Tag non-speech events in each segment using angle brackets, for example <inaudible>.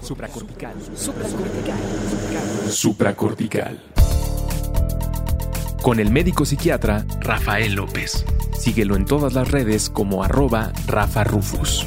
Supracortical. Supracortical. Supracortical. Con el médico psiquiatra Rafael López. Síguelo en todas las redes como arroba Rafa Rufus.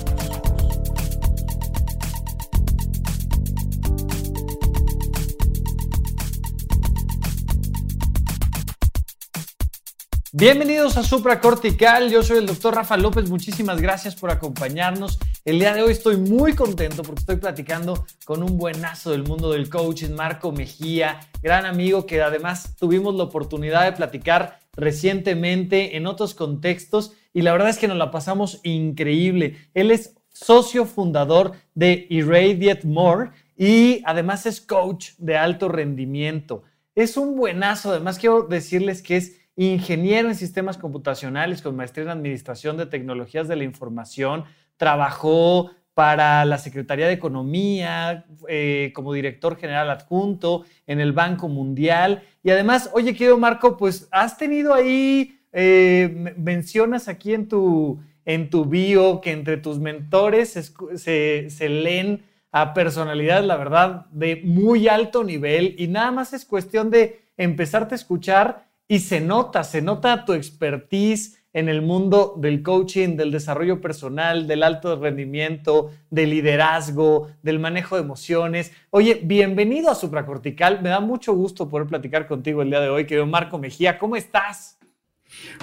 Bienvenidos a Supra Cortical, yo soy el doctor Rafa López, muchísimas gracias por acompañarnos. El día de hoy estoy muy contento porque estoy platicando con un buenazo del mundo del coaching, Marco Mejía, gran amigo que además tuvimos la oportunidad de platicar recientemente en otros contextos y la verdad es que nos la pasamos increíble. Él es socio fundador de Irradiate More y además es coach de alto rendimiento. Es un buenazo, además quiero decirles que es ingeniero en sistemas computacionales con maestría en administración de tecnologías de la información, trabajó para la Secretaría de Economía eh, como director general adjunto en el Banco Mundial. Y además, oye, querido Marco, pues has tenido ahí, eh, mencionas aquí en tu, en tu bio que entre tus mentores se, se leen a personalidades, la verdad, de muy alto nivel y nada más es cuestión de empezarte a escuchar y se nota, se nota tu expertise en el mundo del coaching, del desarrollo personal, del alto rendimiento, del liderazgo, del manejo de emociones. Oye, bienvenido a Supracortical. Me da mucho gusto poder platicar contigo el día de hoy, querido Marco Mejía. ¿Cómo estás?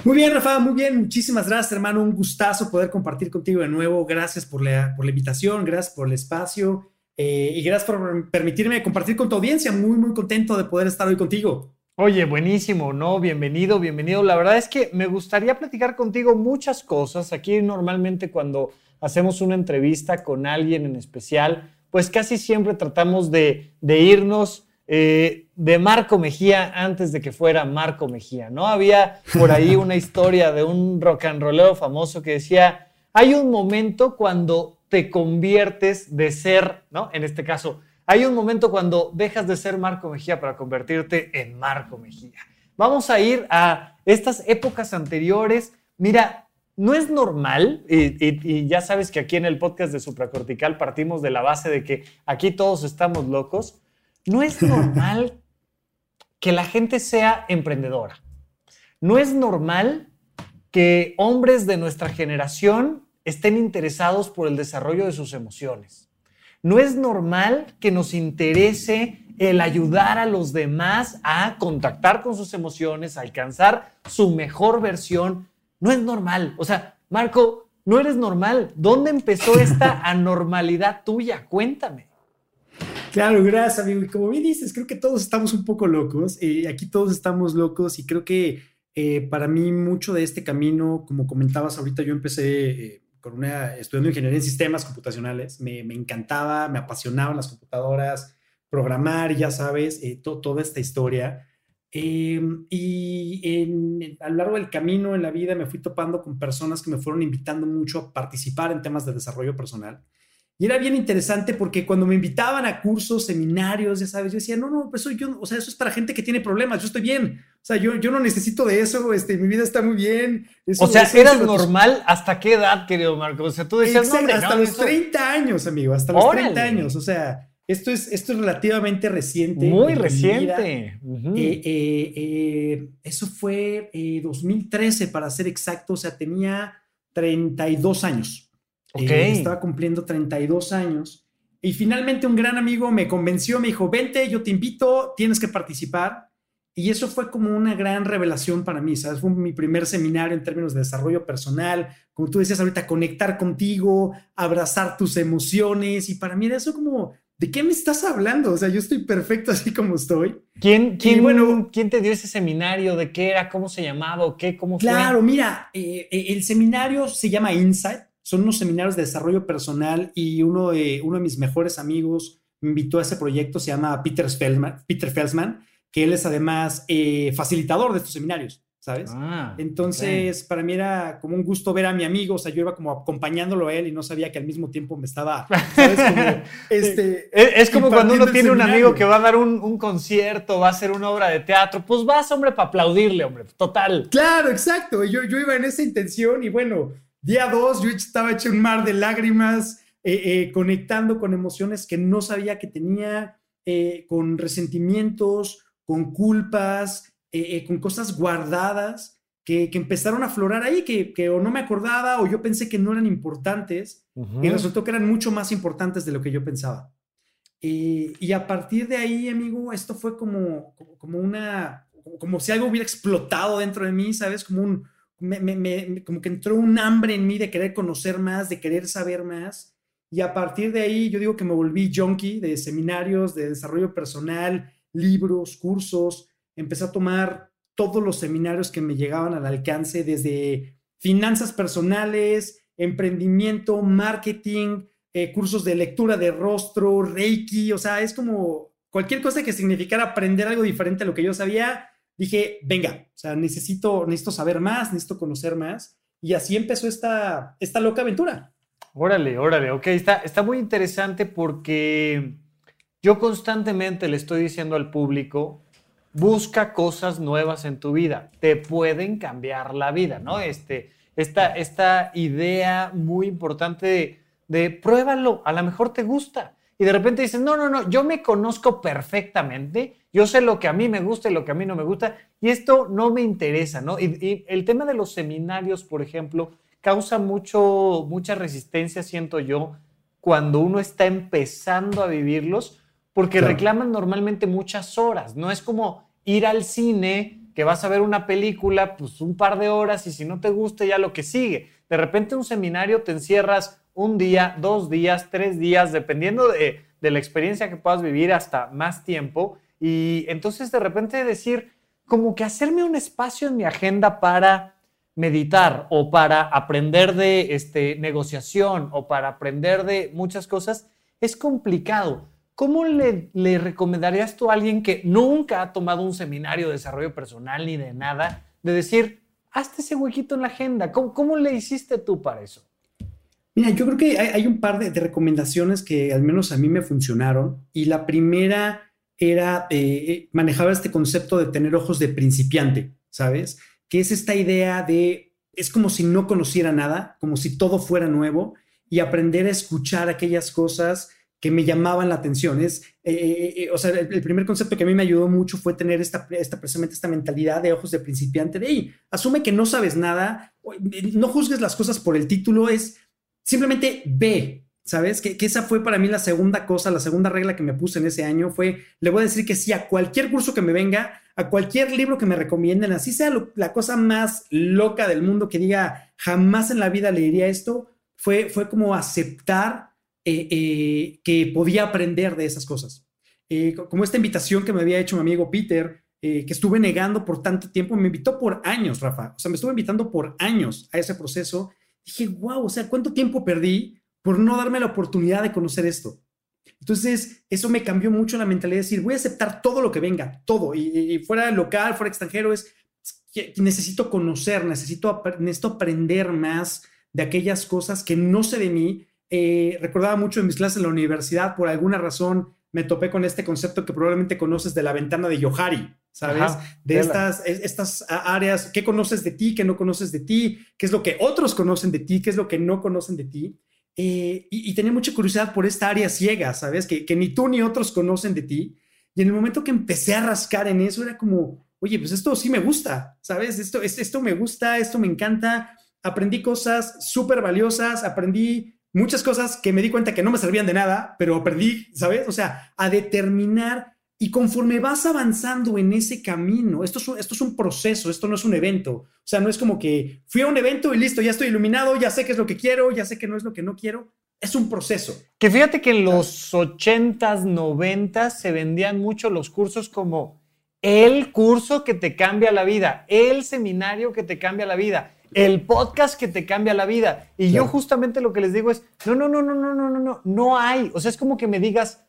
Muy bien, Rafa, muy bien. Muchísimas gracias, hermano. Un gustazo poder compartir contigo de nuevo. Gracias por la, invitación, gracias por el espacio eh, y gracias por permitirme compartir con tu audiencia. Muy, muy contento de poder estar hoy contigo. Oye, buenísimo, ¿no? Bienvenido, bienvenido. La verdad es que me gustaría platicar contigo muchas cosas. Aquí normalmente cuando hacemos una entrevista con alguien en especial, pues casi siempre tratamos de, irnos eh, de Marco Mejía antes de que fuera Marco Mejía, ¿no? Había por ahí <laughs> una historia de un rock and rollero famoso que decía, hay un momento cuando te conviertes de ser, ¿no? En este caso, hay un momento cuando dejas de ser Marco Mejía para convertirte en Marco Mejía. Vamos a ir a estas épocas anteriores. Mira, no es normal, y, ya sabes que aquí en el podcast de Supracortical partimos de la base de que aquí todos estamos locos. No es <laughs> normal que la gente sea emprendedora. No es normal que hombres de nuestra generación estén interesados por el desarrollo de sus emociones. No es normal que nos interese el ayudar a los demás a contactar con sus emociones, a alcanzar su mejor versión. No es normal. O sea, Marco, no eres normal. ¿Dónde empezó esta <laughs> anormalidad tuya? Cuéntame. Claro, gracias, amigo. Y como bien dices, creo que todos estamos un poco locos. Eh, aquí todos estamos locos y creo que eh, para mí mucho de este camino, como comentabas ahorita, yo empecé eh, con una, estudiando ingeniería en sistemas computacionales. Me, me encantaba, me apasionaban las computadoras, programar, ya sabes, eh, toda esta historia. Em, y en, a lo largo del camino en la vida me fui topando con personas que me fueron invitando mucho a participar en temas de desarrollo personal. Y era bien interesante porque cuando me invitaban a cursos, seminarios, ya sabes, yo decía, no, no, pues eso yo, o sea, eso es para gente que tiene problemas, yo estoy bien. O sea, yo, yo no necesito de eso, este, mi vida está muy bien. o sea, ¿eras normal hasta qué edad, querido Marco? O sea, tú decías, no, hasta los 30 años, amigo, hasta los 30 años. O sea, esto es, esto es relativamente reciente. Muy reciente. Eh, eh, eh, eso fue 2013, para ser exacto, o sea, tenía 32 años. Eh, estaba cumpliendo 32 años. Y finalmente un gran amigo me convenció, me dijo, vente, yo te invito, tienes que participar. Y eso fue como una gran revelación para mí, ¿sabes? Fue mi primer seminario en términos de desarrollo personal, como tú decías ahorita, conectar contigo, abrazar tus emociones. Y para mí era eso como, ¿de qué me estás hablando? O sea, yo estoy perfecto así como estoy. ¿Quién, quién, bueno, ¿quién te dio ese seminario? ¿De qué era? ¿Cómo se llamaba? ¿Qué? ¿Cómo fue? Claro, mira, eh, eh, el seminario se llama Insight son unos seminarios de desarrollo personal y uno de, uno de mis mejores amigos me invitó a ese proyecto, se llama Peter Felsman, Peter Felsman que él es además eh, facilitador de estos seminarios, ¿sabes? Ah, Entonces, para mí era como un gusto ver a mi amigo, o sea, yo iba como acompañándolo a él y no sabía que al mismo tiempo me estaba, ¿sabes? Como, <laughs> este, es, como cuando uno tiene un amigo que va a dar un, un, concierto, va a hacer una obra de teatro, pues vas, hombre, para aplaudirle, hombre, total. Claro, exacto, yo, yo iba en esa intención y bueno, Día 2, yo estaba hecho un mar de lágrimas, eh, conectando con emociones que no sabía que tenía, con resentimientos, con culpas, con cosas guardadas que, empezaron a aflorar ahí, que, o no me acordaba o yo pensé que no eran importantes y resultó que eran mucho más importantes de lo que yo pensaba. y a partir de ahí, amigo, esto fue como, como una, como si algo hubiera explotado dentro de mí, ¿sabes? Como un, me, como que entró un hambre en mí de querer conocer más, de querer saber más. Y a partir de ahí yo digo que me volví junkie de seminarios, de desarrollo personal, libros, cursos. Empecé a tomar todos los seminarios que me llegaban al alcance, desde finanzas personales, emprendimiento, marketing, eh, cursos de lectura de rostro, reiki, o sea, es como cualquier cosa que significara aprender algo diferente a lo que yo sabía, dije, venga, o sea, necesito, necesito saber más, necesito conocer más. Y así empezó esta, esta loca aventura. Órale, órale, ok, está, está muy interesante porque yo constantemente le estoy diciendo al público, busca cosas nuevas en tu vida, te pueden cambiar la vida, ¿no? Este, esta, esta idea muy importante de, de pruébalo, a lo mejor te gusta. Y de repente dices, no, no, no, yo me conozco perfectamente, yo sé lo que a mí me gusta y lo que a mí no me gusta, y esto no me interesa, ¿no? Y, el tema de los seminarios, por ejemplo, causa mucho, mucha resistencia, siento yo, cuando uno está empezando a vivirlos, porque reclaman normalmente muchas horas, no es como ir al cine, que vas a ver una película, pues un par de horas y si no te gusta ya lo que sigue. De repente un seminario te encierras un día, dos días, tres días, dependiendo de, de la experiencia que puedas vivir hasta más tiempo y entonces de repente decir, como que hacerme un espacio en mi agenda para meditar o para aprender de este, negociación o para aprender de muchas cosas, es complicado. ¿Cómo le, le, recomendarías tú a alguien que nunca ha tomado un seminario de desarrollo personal ni de nada, de decir, hazte ese huequito en la agenda? ¿Cómo, cómo le hiciste tú para eso? Mira, yo creo que hay, un par de, de, recomendaciones que al menos a mí me funcionaron. Y la primera era, eh, eh, manejaba este concepto de tener ojos de principiante, ¿sabes? Que es esta idea de, es como si no conociera nada, como si todo fuera nuevo y aprender a escuchar aquellas cosas que me llamaban la atención. Es, eh, o sea, el, primer concepto que a mí me ayudó mucho fue tener esta, esta, precisamente esta mentalidad de ojos de principiante, de, hey, asume que no sabes nada, no juzgues las cosas por el título, es simplemente ve, ¿Sabes? Que, esa fue para mí la segunda cosa, la segunda regla que me puse en ese año fue, le voy a decir que sí a cualquier curso que me venga, a cualquier libro que me recomienden, así sea la cosa más loca del mundo que diga, jamás en la vida leería esto, fue, fue como aceptar eh, eh, que podía aprender de esas cosas. Eh, como esta invitación que me había hecho mi amigo Peter, que estuve negando por tanto tiempo, me invitó por años, Rafa, o sea, me estuvo invitando por años a ese proceso. Dije, wow, o sea, ¿cuánto tiempo perdí? Por no darme la oportunidad de conocer esto. Entonces, eso me cambió mucho la mentalidad de decir, voy a aceptar todo lo que venga, todo, y, fuera local, fuera extranjero, es que necesito conocer, necesito, necesito aprender más de aquellas cosas que no sé de mí. Eh, recordaba mucho en mis clases en la universidad, por alguna razón me topé con este concepto que probablemente conoces de la ventana de Yohari, ¿sabes? de estas, estas áreas, ¿qué conoces de ti, qué no conoces de ti? ¿Qué es lo que otros conocen de ti? ¿Qué es lo que no conocen de ti? Eh, y, tenía mucha curiosidad por esta área ciega, ¿sabes? Que, que, ni tú ni otros conocen de ti. Y en el momento que empecé a rascar en eso, era como, oye, pues esto sí me gusta, ¿sabes? Esto, esto me gusta, esto me encanta. Aprendí cosas súper valiosas, aprendí muchas cosas que me di cuenta que no me servían de nada, pero aprendí, ¿sabes? O sea, a determinar y conforme vas avanzando en ese camino, esto es, un, esto es un proceso, esto no es un evento. O sea, no es como que fui a un evento y listo, ya estoy iluminado, ya sé qué es lo que quiero, ya sé que no es lo que no quiero. Es un proceso. Que fíjate que en los 80s, 90s se vendían mucho los cursos como el curso que te cambia la vida, el seminario que te cambia la vida, el podcast que te cambia la vida. Y yo justamente lo que les digo es, no, no, no, no, no, no, no, no, no hay. O sea, es como que me digas,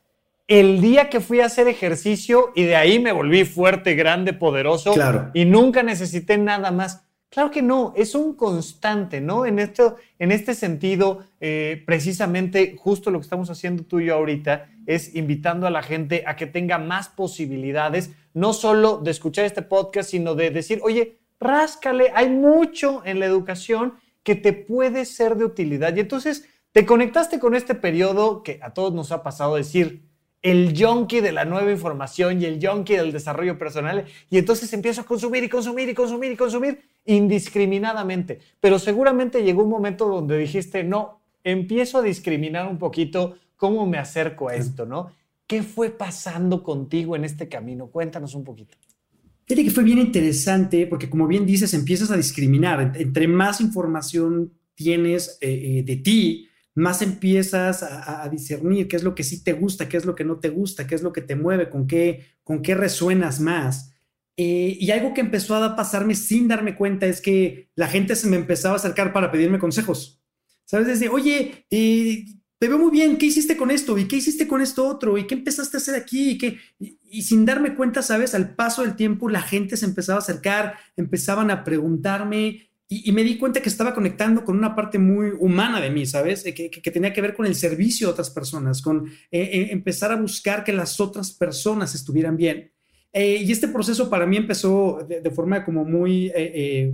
el día que fui a hacer ejercicio y de ahí me volví fuerte, grande, poderoso y nunca necesité nada más. Claro que no, es un constante, ¿no? En, esto, en este sentido, eh, precisamente justo lo que estamos haciendo tú y yo ahorita es invitando a la gente a que tenga más posibilidades, no solo de escuchar este podcast, sino de decir, oye, ráscale, hay mucho en la educación que te puede ser de utilidad. Y entonces te conectaste con este periodo que a todos nos ha pasado decir, el junkie de la nueva información y el junkie del desarrollo personal. Y entonces empiezo a consumir y consumir y consumir y consumir indiscriminadamente. Pero seguramente llegó un momento donde dijiste, no, empiezo a discriminar un poquito cómo me acerco a esto, ¿no? ¿Qué fue pasando contigo en este camino? Cuéntanos un poquito. Fíjate que fue bien interesante porque como bien dices, empiezas a discriminar. Entre más información tienes eh, eh, de ti, más empiezas a, discernir qué es lo que sí te gusta, qué es lo que no te gusta, qué es lo que te mueve, con qué, con qué resuenas más. Eh, y algo que empezó a pasarme sin darme cuenta es que la gente se me empezaba a acercar para pedirme consejos. ¿Sabes? Desde, oye, eh, te veo muy bien, ¿qué hiciste con esto? ¿Y qué hiciste con esto otro? ¿Y qué empezaste a hacer aquí? ¿Y, qué? y, sin darme cuenta, ¿sabes? Al paso del tiempo, la gente se empezaba a acercar, empezaban a preguntarme y, me di cuenta que estaba conectando con una parte muy humana de mí, ¿sabes? Eh, que, que, tenía que ver con el servicio a otras personas, con eh, eh, empezar a buscar que las otras personas estuvieran bien. y este proceso para mí empezó de, forma como muy,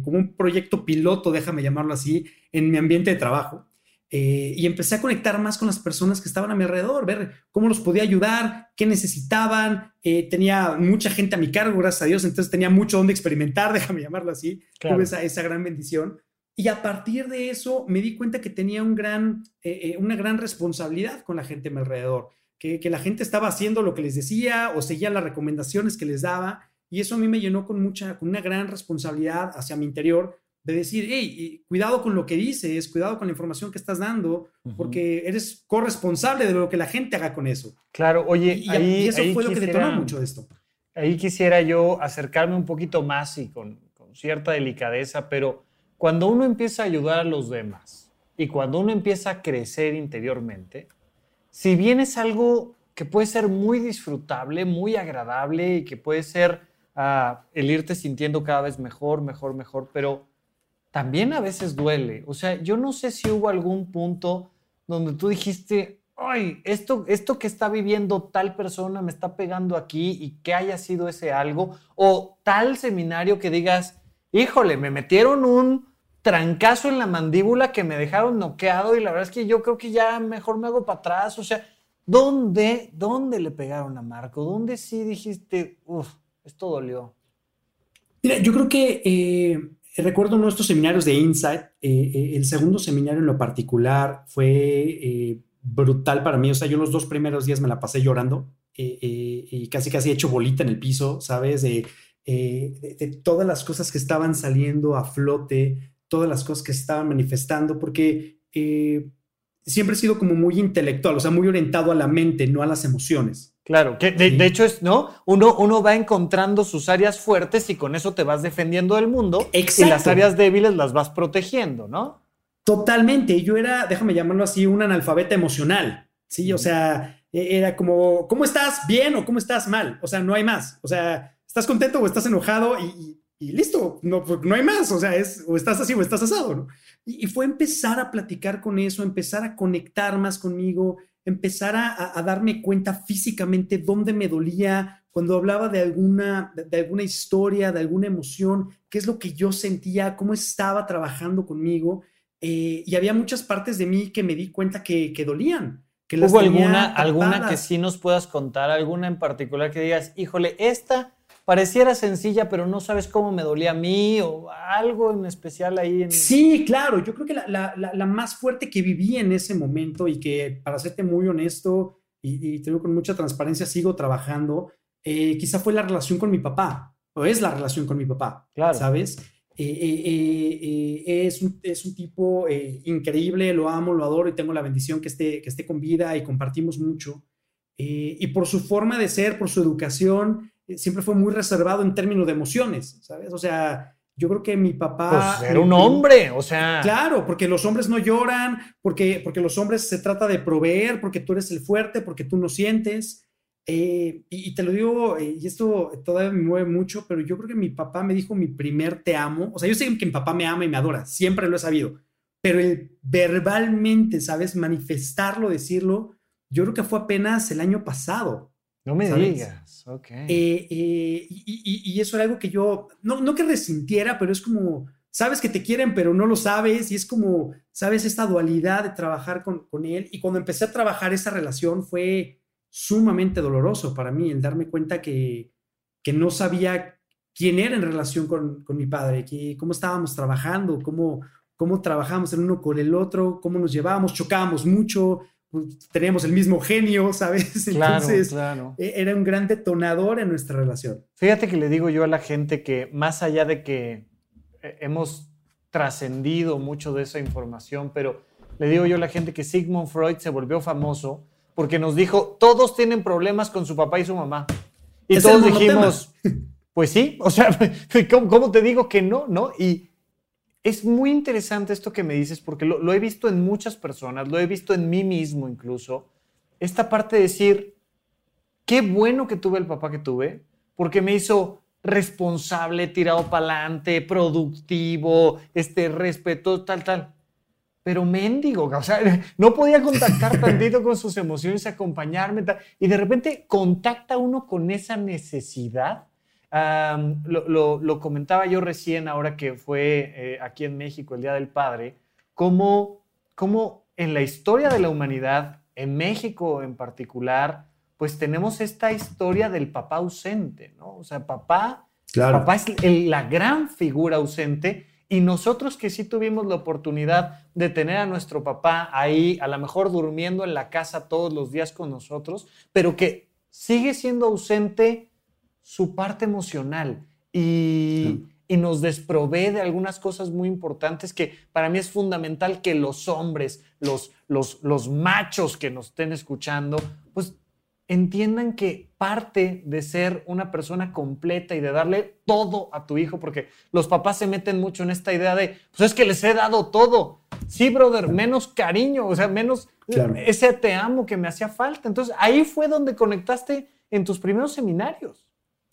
como un proyecto piloto, déjame llamarlo así, en mi ambiente de trabajo. Eh, y empecé a conectar más con las personas que estaban a mi alrededor, ver cómo los podía ayudar, qué necesitaban. Eh, tenía mucha gente a mi cargo, gracias a Dios, entonces tenía mucho donde experimentar, <laughs> déjame llamarlo así. Tuve esa, esa, gran bendición. Y a partir de eso me di cuenta que tenía un gran, eh, una gran responsabilidad con la gente a mi alrededor, que, que la gente estaba haciendo lo que les decía o seguía las recomendaciones que les daba. Y eso a mí me llenó con mucha, con una gran responsabilidad hacia mi interior de decir, hey, cuidado con lo que dices, cuidado con la información que estás dando, porque eres corresponsable de lo que la gente haga con eso. Claro, oye, y, ahí, eso fue lo que detonó mucho de esto. Ahí quisiera yo acercarme un poquito más y con, con cierta delicadeza, pero cuando uno empieza a ayudar a los demás y cuando uno empieza a crecer interiormente, si bien es algo que puede ser muy disfrutable, muy agradable y que puede ser uh, el irte sintiendo cada vez mejor, mejor, mejor, pero también a veces duele. O sea, yo no sé si hubo algún punto donde tú dijiste, ay, esto, esto que está viviendo tal persona me está pegando aquí y que haya sido ese algo, o tal seminario que digas, híjole, me metieron un trancazo en la mandíbula que me dejaron noqueado y la verdad es que yo creo que ya mejor me hago para atrás. O sea, ¿dónde, dónde le pegaron a Marco? ¿Dónde sí dijiste, uff, esto dolió? Mira, yo creo que eh, recuerdo nuestros seminarios de Insight. Eh, eh, el segundo seminario en lo particular fue eh, brutal para mí. O sea, yo los dos primeros días me la pasé llorando y casi casi hecho bolita en el piso, ¿sabes? De, todas las cosas que estaban saliendo a flote, todas las cosas que estaban manifestando, porque siempre he sido como muy intelectual, o sea, muy orientado a la mente, no a las emociones. Claro, que de, hecho es, ¿no? Uno, uno va encontrando sus áreas fuertes y con eso te vas defendiendo del mundo y las áreas débiles las vas protegiendo, ¿no? Totalmente. Yo era, déjame llamarlo así, un analfabeta emocional. Sí, o sea, e, era como, ¿cómo estás? ¿Bien o cómo estás mal? O sea, no hay más. O sea, ¿estás contento o estás enojado? Y, listo, no, pues, no hay más. O sea, es o estás así o estás asado, ¿no? Y, y fue empezar a platicar con eso, empezar a conectar más conmigo, empezar a, darme cuenta físicamente dónde me dolía, cuando hablaba de alguna, de, alguna historia, de alguna emoción, qué es lo que yo sentía, cómo estaba trabajando conmigo. Eh, y había muchas partes de mí que me di cuenta que, que dolían. Que ¿Hubo alguna, alguna que sí nos puedas contar, alguna en particular que digas, híjole, esta pareciera sencilla, pero no sabes cómo me dolía a mí o algo en especial ahí. En... Sí, claro, yo creo que la, más fuerte que viví en ese momento y que, para serte muy honesto y, te digo con mucha transparencia, sigo trabajando, eh, quizá fue la relación con mi papá, o es la relación con mi papá, claro. ¿sabes? Eh, eh, es, un, es, un, tipo increíble, lo amo, lo adoro y tengo la bendición que esté, que esté con vida y compartimos mucho. y por su forma de ser, por su educación, siempre fue muy reservado en términos de emociones, ¿sabes? O sea, yo creo que mi papá... Pues era un hombre, o sea... Claro, porque los hombres no lloran, porque, porque los hombres se trata de proveer, porque tú eres el fuerte, porque tú no sientes. Eh, y, te lo digo, eh, y esto todavía me mueve mucho, pero yo creo que mi papá me dijo mi primer te amo. O sea, yo sé que mi papá me ama y me adora, siempre lo he sabido, pero el verbalmente, ¿sabes? Manifestarlo, decirlo, yo creo que fue apenas el año pasado. No me digas, ok. Eh, eh, y, y, eso era algo que yo, no, no que resintiera, pero es como, sabes que te quieren, pero no lo sabes, y es como, sabes, esta dualidad de trabajar con, con él. Y cuando empecé a trabajar esa relación fue sumamente doloroso para mí el darme cuenta que, que no sabía quién era en relación con, con mi padre, que, cómo estábamos trabajando, cómo, cómo trabajamos el uno con el otro, cómo nos llevábamos, chocábamos mucho, pues, teníamos el mismo genio, <laughs> ¿sabes? Entonces, claro, e, era un gran detonador en nuestra relación. Fíjate que le digo yo a la gente que más allá de que eh, hemos trascendido mucho de esa información, pero le digo yo a la gente que Sigmund Freud se volvió famoso porque nos dijo, todos tienen problemas con su papá y su mamá. Y todos dijimos, <laughs> pues sí, o sea, <laughs> ¿cómo, te digo que no? ¿No? Y es muy interesante esto que me dices porque lo, lo he visto en muchas personas, lo he visto en mí mismo incluso, esta parte de decir, qué bueno que tuve el papá que tuve, porque me hizo responsable, tirado para adelante, productivo, este, respeto, tal, tal. Pero mendigo, o sea, <laughs> no podía contactar <laughs> tantito con sus emociones, acompañarme, tal, y de repente contacta uno con esa necesidad. Lo, comentaba yo recién, ahora que fue eh, aquí en México el Día del Padre, cómo, cómo en la historia de la humanidad, en México en particular, pues tenemos esta historia del papá ausente, ¿no? O sea, papá, papá es la gran figura ausente y nosotros que sí tuvimos la oportunidad de tener a nuestro papá ahí, a lo mejor durmiendo en la casa todos los días con nosotros, pero que sigue siendo ausente su parte emocional y, y nos desprovee de algunas cosas muy importantes que para mí es fundamental que los hombres, los, los, los machos que nos estén escuchando, pues entiendan que parte de ser una persona completa y de darle todo a tu hijo, porque los papás se meten mucho en esta idea de, pues es que les he dado todo. Sí, brother, menos cariño, o sea, menos ese te amo que me hacía falta. Entonces ahí fue donde conectaste en tus primeros seminarios.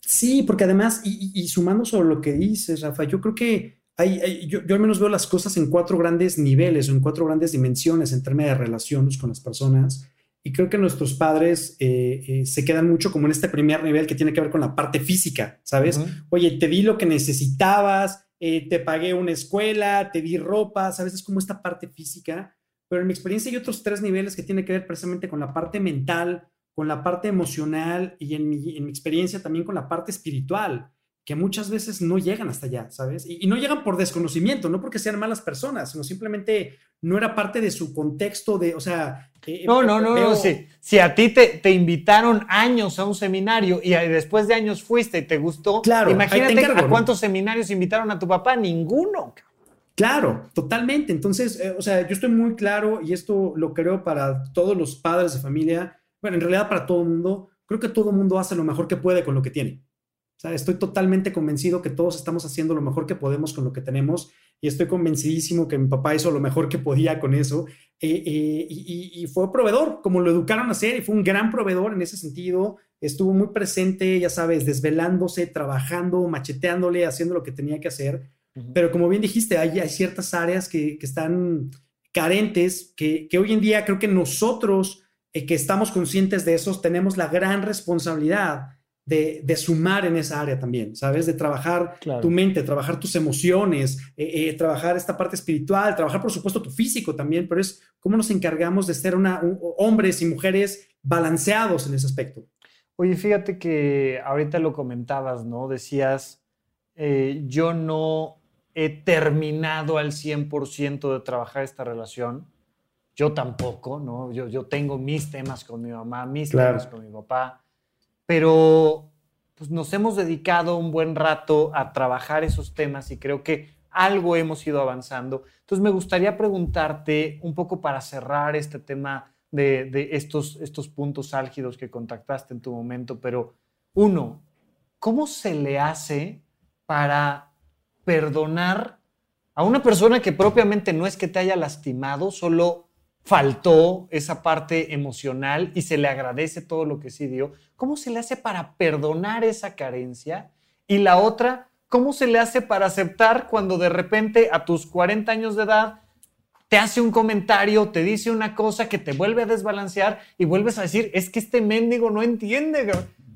Sí, porque además, y, sumando sobre lo que dices, Rafa, yo creo que hay, yo, yo, al menos veo las cosas en cuatro grandes niveles o en cuatro grandes dimensiones en términos de relaciones con las personas. Y creo que nuestros padres eh, eh, se quedan mucho como en este primer nivel que tiene que ver con la parte física, ¿sabes? Oye, te di lo que necesitabas, eh, te pagué una escuela, te di ropa, ¿sabes? Es como esta parte física. Pero en mi experiencia hay otros tres niveles que tienen que ver precisamente con la parte mental, con la parte emocional y en mi, en mi experiencia también con la parte espiritual que muchas veces no llegan hasta allá, ¿sabes? Y, no llegan por desconocimiento, no porque sean malas personas, sino simplemente no era parte de su contexto de, o sea... Eh, no, no, no, no, sí. Si a ti te, te, invitaron años a un seminario y después de años fuiste y te gustó, claro, imagínate a cuántos seminarios invitaron a tu papá, ninguno. Claro, totalmente. Entonces, eh, o sea, yo estoy muy claro y esto lo creo para todos los padres de familia, bueno, en realidad para todo el mundo, creo que todo el mundo hace lo mejor que puede con lo que tiene estoy totalmente convencido que todos estamos haciendo lo mejor que podemos con lo que tenemos y estoy convencidísimo que mi papá hizo lo mejor que podía con eso eh, eh, y, fue proveedor, como lo educaron a hacer y fue un gran proveedor en ese sentido. Estuvo muy presente, ya sabes, desvelándose, trabajando, macheteándole, haciendo lo que tenía que hacer. Pero como bien dijiste, hay, hay ciertas áreas que, que están carentes, que, que, hoy en día creo que nosotros eh, que estamos conscientes de eso tenemos la gran responsabilidad de, sumar en esa área también, ¿sabes? De trabajar tu mente, trabajar tus emociones, eh, eh, trabajar esta parte espiritual, trabajar por supuesto tu físico también, pero es cómo nos encargamos de ser una, hombres y mujeres balanceados en ese aspecto. Oye, fíjate que ahorita lo comentabas, ¿no? Decías, eh, yo no he terminado al 100% de trabajar esta relación. Yo tampoco, ¿no? Yo, yo tengo mis temas con mi mamá, mis temas con mi papá pero pues, nos hemos dedicado un buen rato a trabajar esos temas y creo que algo hemos ido avanzando. Entonces me gustaría preguntarte un poco para cerrar este tema de, estos, estos puntos álgidos que contactaste en tu momento, pero uno, ¿cómo se le hace para perdonar a una persona que propiamente no es que te haya lastimado, solo faltó esa parte emocional y se le agradece todo lo que sí dio, ¿cómo se le hace para perdonar esa carencia? Y la otra, ¿cómo se le hace para aceptar cuando de repente a tus 40 años de edad te hace un comentario, te dice una cosa que te vuelve a desbalancear y vuelves a decir, es que este mendigo no entiende.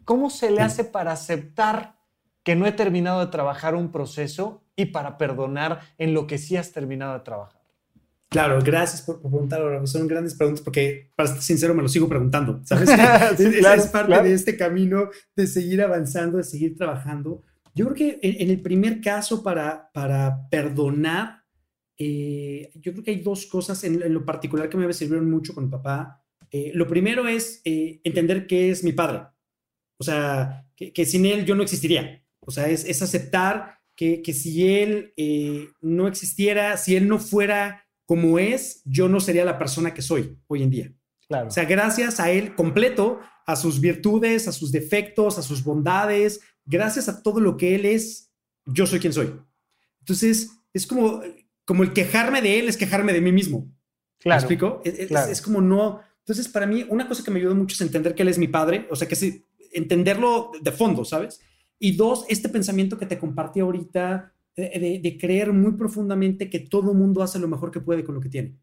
¿Cómo se le hace para aceptar que no he terminado de trabajar un proceso y para perdonar en lo que sí has terminado de trabajar? Claro, gracias por, preguntar. Son grandes preguntas porque, para ser sincero, me lo sigo preguntando. <laughs> ¿Sabes? es, parte de este camino de seguir avanzando, de seguir trabajando. Yo creo que en, el primer caso, para, para perdonar, eh, yo creo que hay dos cosas en, lo particular que me sirvieron mucho con mi papá. Eh, lo primero es eh, entender que es mi padre. O sea, que, sin él yo no existiría. O sea, es, es aceptar que, que, si él no existiera, si él no fuera como es, yo no sería la persona que soy hoy en día. Claro. O sea, gracias a él completo, a sus virtudes, a sus defectos, a sus bondades, gracias a todo lo que él es, yo soy quien soy. Entonces, es como, como el quejarme de él es quejarme de mí mismo. Claro. ¿Me explico? Es, como no. Entonces, para mí, una cosa que me ayudó mucho es entender que él es mi padre, o sea, que sí, entenderlo de fondo, ¿sabes? Y dos, este pensamiento que te compartí ahorita de, creer muy profundamente que todo mundo hace lo mejor que puede con lo que tiene.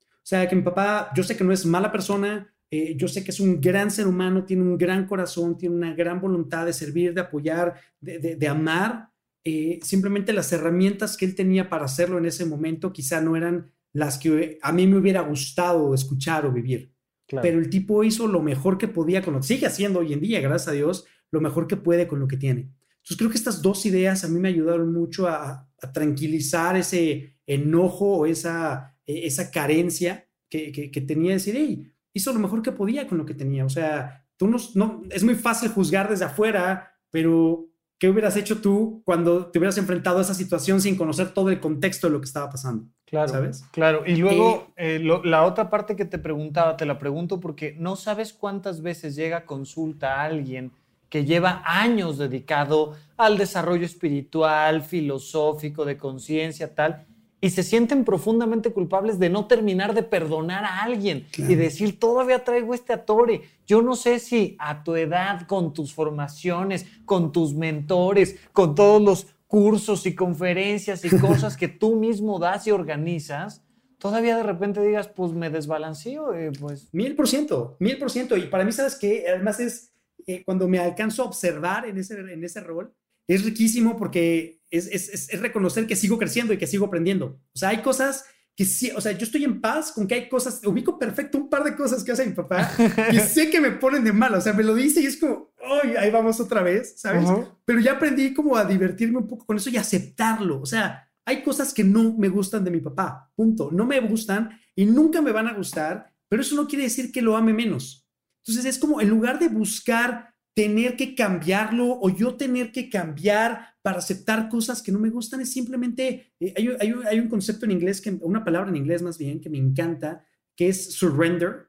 O sea, que mi papá, yo sé que no es mala persona, eh, yo sé que es un gran ser humano, tiene un gran corazón, tiene una gran voluntad de servir, de apoyar, de, amar. Eh, simplemente las herramientas que él tenía para hacerlo en ese momento quizá no eran las que a mí me hubiera gustado escuchar o vivir. Pero el tipo hizo lo mejor que podía con lo que sigue haciendo hoy en día, gracias a Dios, lo mejor que puede con lo que tiene. Entonces creo que estas dos ideas a mí me ayudaron mucho a, tranquilizar ese enojo o esa, e, esa carencia que, que, tenía de decir, hey, hizo lo mejor que podía con lo que tenía. O sea, tú no, no, es muy fácil juzgar desde afuera, pero ¿qué hubieras hecho tú cuando te hubieras enfrentado a esa situación sin conocer todo el contexto de lo que estaba pasando? Claro, ¿sabes? Claro. Y luego, eh, la otra parte que te preguntaba, te la pregunto porque no sabes cuántas veces llega a consulta a alguien que lleva años dedicado al desarrollo espiritual, filosófico, de conciencia, tal, y se sienten profundamente culpables de no terminar de perdonar a alguien y decir, todavía traigo este atore. Yo no sé si a tu edad, con tus formaciones, con tus mentores, con todos los cursos y conferencias y <laughs> cosas que tú mismo das y organizas, todavía de repente digas, pues me desbalanceo, eh, pues. Mil por ciento, mil por ciento. Y para mí, ¿sabes qué? Además es eh, cuando me alcanzo a observar en ese, en ese rol, es riquísimo porque es, es, es, reconocer que sigo creciendo y que sigo aprendiendo. O sea, hay cosas que sí, o sea, yo estoy en paz con que hay cosas, ubico perfecto un par de cosas que hace mi papá y <laughs> sé que me ponen de mal, o sea, me lo dice y es como, ¡ay, ahí vamos otra vez! ¿Sabes? Pero ya aprendí como a divertirme un poco con eso y aceptarlo. O sea, hay cosas que no me gustan de mi papá, punto. No me gustan y nunca me van a gustar, pero eso no quiere decir que lo ame menos. Entonces es como en lugar de buscar tener que cambiarlo o yo tener que cambiar para aceptar cosas que no me gustan, es simplemente, eh, hay, un concepto en inglés, que, una palabra en inglés más bien, que me encanta, que es surrender,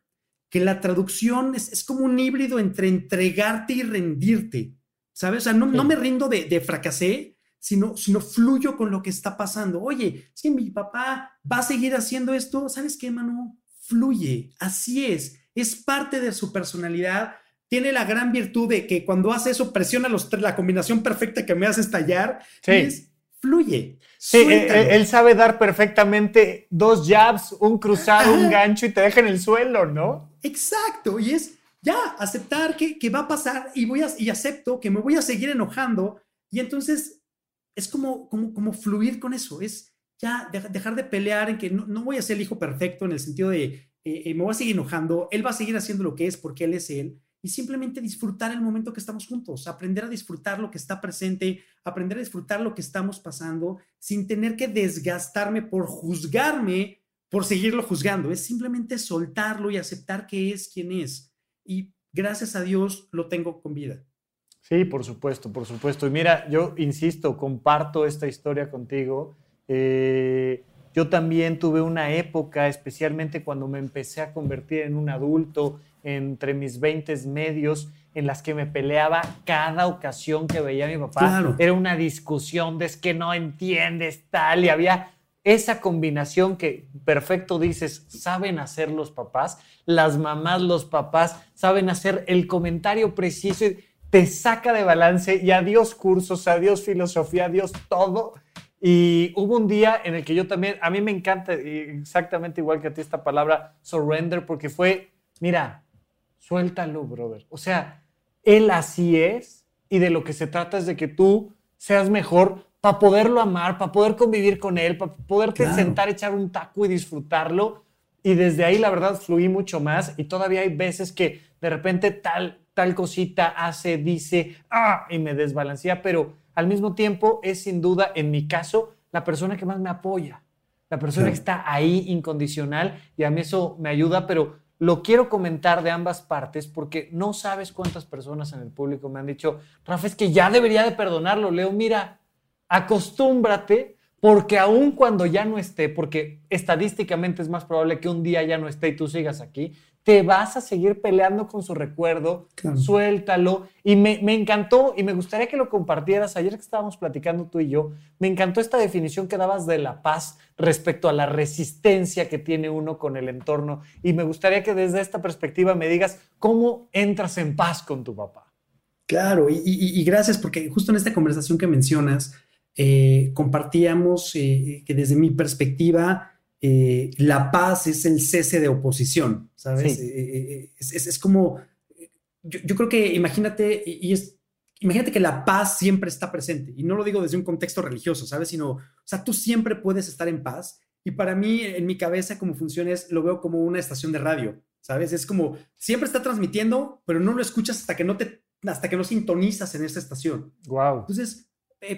que la traducción es, como un híbrido entre entregarte y rendirte, ¿sabes? O sea, no, no me rindo de, de, fracasé, sino, sino fluyo con lo que está pasando. Oye, si mi papá va a seguir haciendo esto, ¿sabes qué, mano? Fluye, así es es parte de su personalidad. Tiene la gran virtud de que cuando hace eso presiona los la combinación perfecta que me hace estallar. Sí. fluye. Sí, eh, eh, él, sabe dar perfectamente dos jabs, un cruzado, un gancho y te deja en el suelo, ¿no? Exacto. Y es ya aceptar que, va a pasar y, voy a, y acepto que me voy a seguir enojando. Y entonces es como, como, como fluir con eso. Es ya dejar de pelear en que no, no voy a ser el hijo perfecto en el sentido de eh, eh, me voy a seguir enojando, él va a seguir haciendo lo que es porque él es él, y simplemente disfrutar el momento que estamos juntos, aprender a disfrutar lo que está presente, aprender a disfrutar lo que estamos pasando, sin tener que desgastarme por juzgarme, por seguirlo juzgando, es simplemente soltarlo y aceptar que es quien es. Y gracias a Dios lo tengo con vida. Sí, por supuesto, por supuesto. Y mira, yo insisto, comparto esta historia contigo. Eh, yo también tuve una época, especialmente cuando me empecé a convertir en un adulto, entre mis 20 medios, en las que me peleaba cada ocasión que veía a mi papá. Era una discusión de es que no entiendes tal, y había esa combinación que perfecto dices, saben hacer los papás, las mamás, los papás, saben hacer el comentario preciso y te saca de balance y adiós cursos, adiós filosofía, adiós todo y hubo un día en el que yo también, a mí me encanta exactamente igual que a ti esta palabra, surrender, porque fue, mira, suéltalo, brother. O sea, él así es y de lo que se trata es de que tú seas mejor para poderlo amar, para poder convivir con él, para poderte sentar, echar un taco y disfrutarlo. Y desde ahí, la verdad, fluí mucho más. Y todavía hay veces que de repente tal, tal cosita hace, dice, ah, y me desbalancea, pero al mismo tiempo es sin duda, en mi caso, la persona que más me apoya, la persona que está ahí incondicional y a mí eso me ayuda, pero lo quiero comentar de ambas partes porque no sabes cuántas personas en el público me han dicho, Rafa, es que ya debería de perdonarlo. Leo, mira, acostúmbrate porque aun cuando ya no esté, porque estadísticamente es más probable que un día ya no esté y tú sigas aquí, te vas a seguir peleando con su recuerdo, suéltalo. Y me, encantó y me gustaría que lo compartieras. Ayer que estábamos platicando tú y yo, me encantó esta definición que dabas de la paz respecto a la resistencia que tiene uno con el entorno. Y me gustaría que desde esta perspectiva me digas cómo entras en paz con tu papá. Claro, y, gracias porque justo en esta conversación que mencionas, eh, compartíamos eh, que desde mi perspectiva, eh, la paz es el cese de oposición, ¿sabes? Eh, eh, es, como, yo, creo que imagínate, y es, imagínate que la paz siempre está presente, y no lo digo desde un contexto religioso, ¿sabes? Sino, o sea, tú siempre puedes estar en paz, y para mí, en mi cabeza, como funciona es, lo veo como una estación de radio, ¿sabes? Es como, siempre está transmitiendo, pero no lo escuchas hasta que no te, hasta que no sintonizas en esa estación. Wow. Entonces,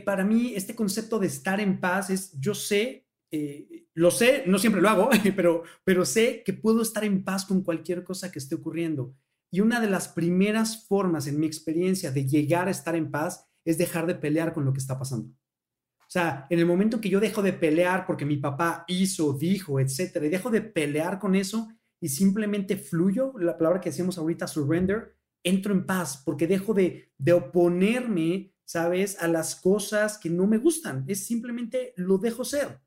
para mí, este concepto de estar en paz es, yo sé eh, lo sé, no siempre lo hago, <laughs> pero, pero sé que puedo estar en paz con cualquier cosa que esté ocurriendo. Y una de las primeras formas en mi experiencia de llegar a estar en paz es dejar de pelear con lo que está pasando. O sea, en el momento que yo dejo de pelear porque mi papá hizo, dijo, etcétera, y dejo de pelear con eso y simplemente fluyo, la palabra que decíamos ahorita, surrender, entro en paz porque dejo de, de oponerme, ¿sabes?, a las cosas que no me gustan. Es simplemente lo dejo ser.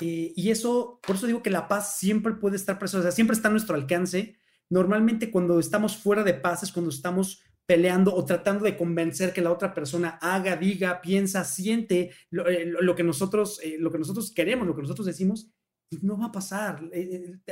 Eh, y eso, por eso digo que la paz siempre puede estar presente, o sea, siempre está a nuestro alcance. Normalmente cuando estamos fuera de paz es cuando estamos peleando o tratando de convencer que la otra persona haga, diga, piensa, siente lo, eh, que, nosotros, eh, lo que nosotros queremos, lo que nosotros decimos, y no va a pasar.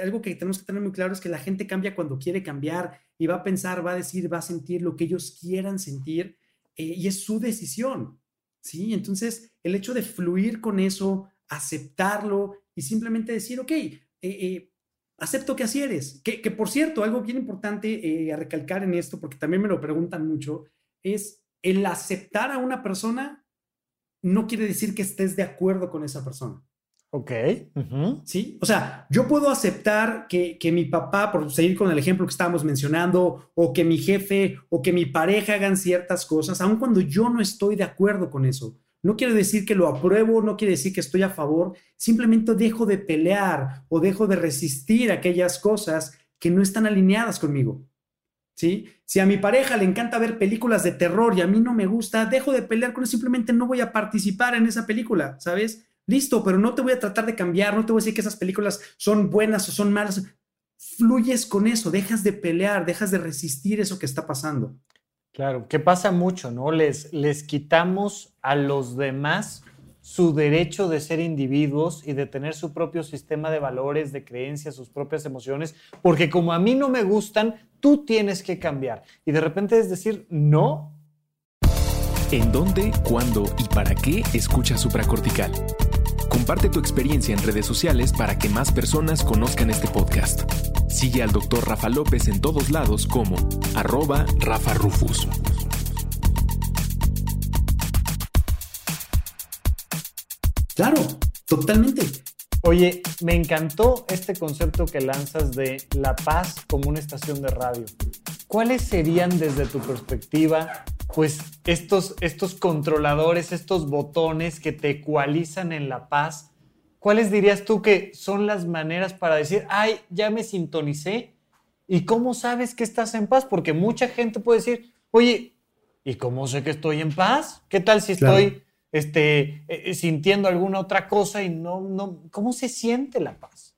algo que tenemos que tener muy claro es que la gente cambia cuando quiere cambiar y va a pensar, va a decir, va a sentir lo que ellos quieran sentir y es su decisión. ¿sí? Entonces, el hecho de fluir con eso, aceptarlo y simplemente decir, ok, eh, eh, acepto que así eres. Que, por cierto, algo bien importante eh, a recalcar en esto, porque también me lo preguntan mucho, es el aceptar a una persona no quiere decir que estés de acuerdo con esa persona. Ok. Sí. O sea, yo puedo aceptar que, que, mi papá, por seguir con el ejemplo que estábamos mencionando, o que mi jefe o que mi pareja hagan ciertas cosas, aun cuando yo no estoy de acuerdo con eso. No quiere decir que lo apruebo, no quiere decir que estoy a favor, simplemente dejo de pelear o dejo de resistir aquellas cosas que no están alineadas conmigo. ¿Sí? Si a mi pareja le encanta ver películas de terror y a mí no me gusta, dejo de pelear con él, simplemente no voy a participar en esa película, ¿sabes? Listo, pero no te voy a tratar de cambiar, no te voy a decir que esas películas son buenas o son malas. Fluyes con eso, dejas de pelear, dejas de resistir eso que está pasando. Claro, que pasa mucho, ¿no? Les, les quitamos a los demás su derecho de ser individuos y de tener su propio sistema de valores, de creencias, sus propias emociones, porque como a mí no me gustan, tú tienes que cambiar. Y de repente es decir, no. ¿En dónde, cuándo y para qué escucha supracortical? Comparte tu experiencia en redes sociales para que más personas conozcan este podcast. Sigue al Dr. Rafa López en todos lados como arroba Rafa Rufus. Claro, totalmente. Oye, me encantó este concepto que lanzas de la paz como una estación de radio. ¿Cuáles serían desde tu perspectiva, pues, estos, estos controladores, estos botones que te ecualizan en la paz ¿cuáles dirías tú que son las maneras para decir, ay, ya me sintonicé? ¿Y cómo sabes que estás en paz? Porque mucha gente puede decir, oye, ¿y cómo sé que estoy en paz? ¿Qué tal si estoy este, eh, eh, sintiendo alguna otra cosa y no, no, ¿cómo se siente la paz?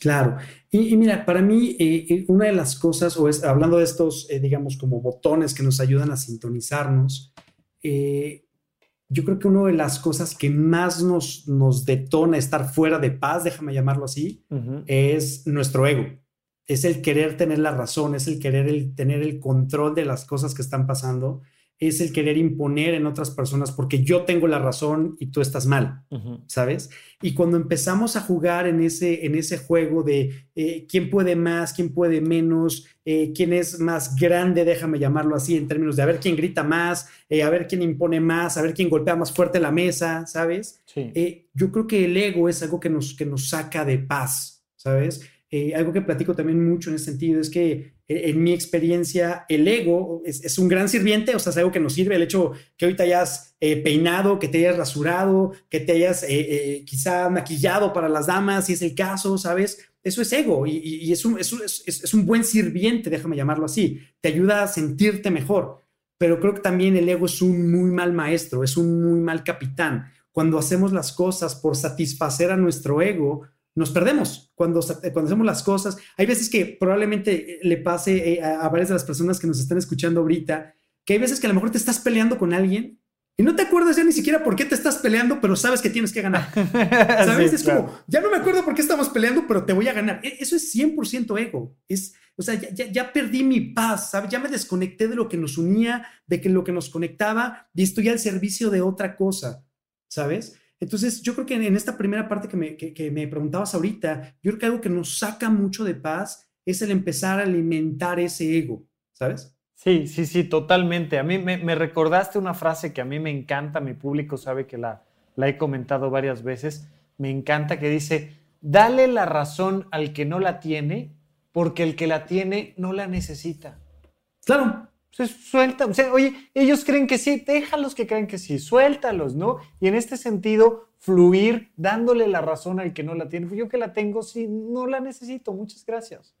Claro. Y, mira, para mí, eh, una de las cosas, o es, hablando de estos, digamos, como botones que nos ayudan a sintonizarnos, yo creo que una de las cosas que más nos, nos detona estar fuera de paz, déjame llamarlo así, es nuestro ego. Es el querer tener la razón, es el querer el, tener el control de las cosas que están pasando. Es el querer imponer en otras personas porque yo tengo la razón y tú estás mal, ¿sabes? Y cuando empezamos a jugar en ese, en ese juego de eh, quién puede más, quién puede menos, eh, quién es más grande, déjame llamarlo así, en términos de a ver quién grita más, eh, a ver quién impone más, a ver quién golpea más fuerte la mesa, ¿sabes? yo creo que el ego es algo que nos, que nos saca de paz, ¿sabes? algo que platico también mucho en ese sentido es que en mi experiencia, el ego es, un gran sirviente, o sea, es algo que nos sirve, el hecho que hoy te hayas eh, peinado, que te hayas rasurado, que te hayas eh, eh, quizá maquillado para las damas, si es el caso, ¿sabes? Eso es ego y, es, un, buen sirviente, déjame llamarlo así, te ayuda a sentirte mejor, pero creo que también el ego es un muy mal maestro, es un muy mal capitán. Cuando hacemos las cosas por satisfacer a nuestro ego, nos perdemos cuando, cuando hacemos las cosas. Hay veces que probablemente le pase eh, a, varias de las personas que nos están escuchando ahorita, que hay veces que a lo mejor te estás peleando con alguien y no te acuerdas ya ni siquiera por qué te estás peleando, pero sabes que tienes que ganar. <laughs> ¿Sabes? es como, ya no me acuerdo por qué estamos peleando, pero te voy a ganar. E, eso es 100% ego. Es, o sea, ya, ya, perdí mi paz, ¿sabes? Ya me desconecté de lo que nos unía, de que lo que nos conectaba y estoy al servicio de otra cosa, ¿sabes? Entonces, yo creo que en esta primera parte que me, que, me preguntabas ahorita, yo creo que algo que nos saca mucho de paz es el empezar a alimentar ese ego, ¿sabes? Sí, sí, sí, totalmente. A mí me, recordaste una frase que a mí me encanta, mi público sabe que la, la he comentado varias veces, me encanta que dice, dale la razón al que no la tiene, porque el que la tiene no la necesita. Claro, suelta, o sea, oye, ellos creen que sí, déjalos que crean que sí, suéltalos, ¿no? Y en este sentido, fluir, dándole la razón al que no la tiene. Yo que la tengo, sí, no la necesito, muchas gracias.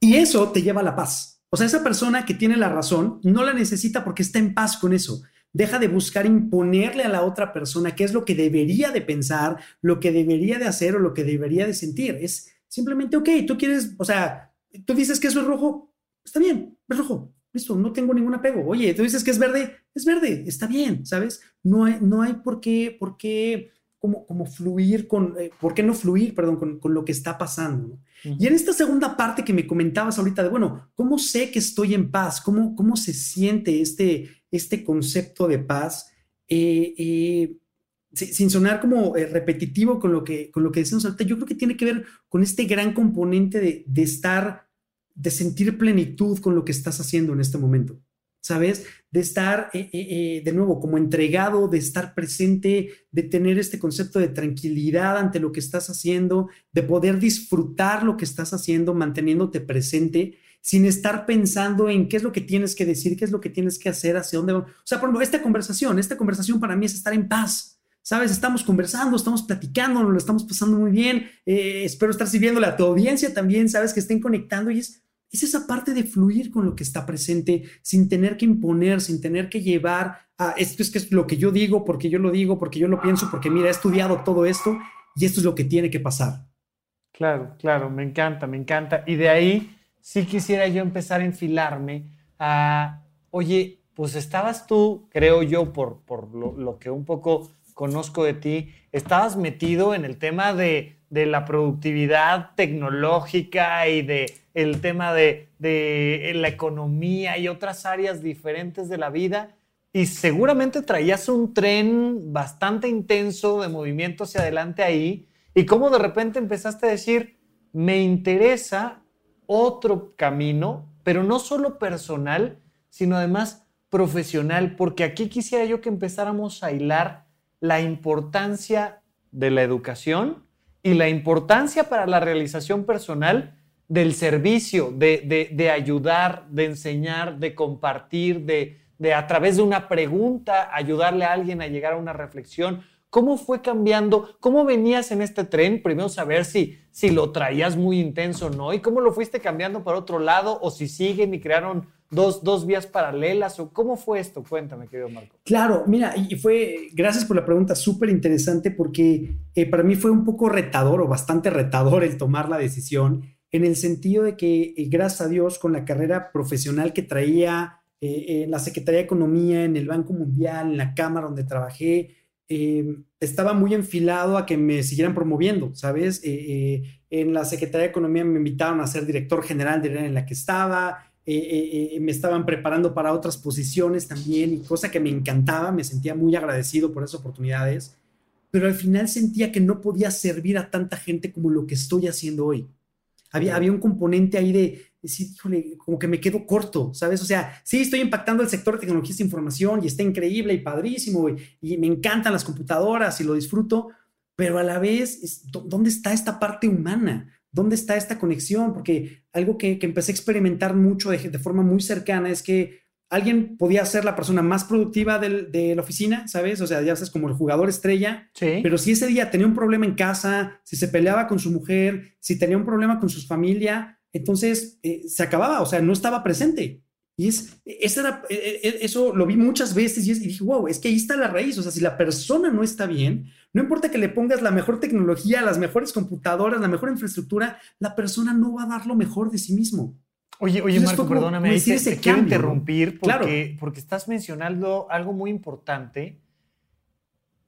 Y eso te lleva a la paz. O sea, esa persona que tiene la razón no la necesita porque está en paz con eso. Deja de buscar imponerle a la otra persona qué es lo que debería de pensar, lo que debería de hacer o lo que debería de sentir. Es simplemente, ok, tú quieres, o sea, tú dices que eso es rojo, está bien, es rojo Listo, no tengo ningún apego. Oye, tú dices que es verde, es verde, está bien, ¿sabes? No hay, no hay por qué, por qué como, como fluir con, eh, ¿por qué no fluir, perdón, con, con lo que está pasando? Y en esta segunda parte que me comentabas ahorita de, bueno, ¿cómo sé que estoy en paz? ¿Cómo, cómo se siente este, este concepto de paz? Eh, eh, sin sonar como repetitivo con lo, que, con lo que decimos ahorita, yo creo que tiene que ver con este gran componente de, de estar de sentir plenitud con lo que estás haciendo en este momento, ¿sabes? De estar, eh, eh, eh, de nuevo, como entregado, de estar presente, de tener este concepto de tranquilidad ante lo que estás haciendo, de poder disfrutar lo que estás haciendo, manteniéndote presente, sin estar pensando en qué es lo que tienes que decir, qué es lo que tienes que hacer, hacia dónde. O sea, por ejemplo, esta conversación, esta conversación para mí es estar en paz. ¿sabes? Estamos conversando, estamos platicando, lo estamos pasando muy bien. espero estar sirviéndole a tu audiencia también, ¿sabes? Que estén conectando y es, es esa parte de fluir con lo que está presente sin tener que imponer, sin tener que llevar a esto es que es lo que yo digo, porque yo lo digo, porque yo lo pienso, porque mira, he estudiado todo esto y esto es lo que tiene que pasar. Claro, claro, me encanta, me encanta. Y de ahí sí quisiera yo empezar a enfilarme a, oye, pues estabas tú, creo yo, por, por lo, lo que un poco conozco de ti, estabas metido en el tema de de la productividad tecnológica y de el tema de, la economía y otras áreas diferentes de la vida. Y seguramente traías un tren bastante intenso de movimiento hacia adelante ahí. Y cómo de repente empezaste a decir, me interesa otro camino, pero no solo personal, sino además profesional, porque aquí quisiera yo que empezáramos a hilar la importancia de la educación y la importancia para la realización personal del servicio, de, ayudar, de enseñar, de compartir, de, de a través de una pregunta ayudarle a alguien a llegar a una reflexión. ¿Cómo fue cambiando? ¿Cómo venías en este tren? Primero saber si, si lo traías muy intenso o no. ¿Y cómo lo fuiste cambiando para otro lado? ¿O si siguen y crearon dos, dos vías paralelas? ¿O cómo fue esto? Cuéntame, querido Marco. Claro, mira, y fue, gracias por la pregunta, súper interesante porque eh, para mí fue un poco retador o bastante retador el tomar la decisión en el sentido de que, eh, gracias a Dios, con la carrera profesional que traía eh, en la Secretaría de Economía, en el Banco Mundial, en la Cámara donde trabajé, estaba muy enfilado a que me siguieran promoviendo, ¿sabes? en la Secretaría de Economía me invitaron a ser director general de la en la que estaba, me estaban preparando para otras posiciones también, y cosa que me encantaba, me sentía muy agradecido por esas oportunidades, pero al final sentía que no podía servir a tanta gente como lo que estoy haciendo hoy. Había, había un componente ahí de, decir, híjole, como que me quedo corto, ¿sabes? O sea, sí estoy impactando el sector de tecnologías de información y está increíble y padrísimo y, me encantan las computadoras y lo disfruto, pero a la vez, ¿dónde está esta parte humana? ¿Dónde está esta conexión? Porque algo que, empecé a experimentar mucho de, de, forma muy cercana es que alguien podía ser la persona más productiva de la oficina, ¿sabes? O sea, ya sabes, como el jugador estrella. Sí. Pero si ese día tenía un problema en casa, si se peleaba con su mujer, si tenía un problema con su familia, entonces eh, se acababa, o sea, no estaba presente. Y es, era, e, e, eso lo vi muchas veces y, dije, wow, es que ahí está la raíz. O sea, si la persona no está bien, no importa que le pongas la mejor tecnología, las mejores computadoras, la mejor infraestructura, la persona no va a dar lo mejor de sí mismo. Oye, oye, Marco, perdóname, ahí te, quiero interrumpir porque, porque estás mencionando algo muy importante.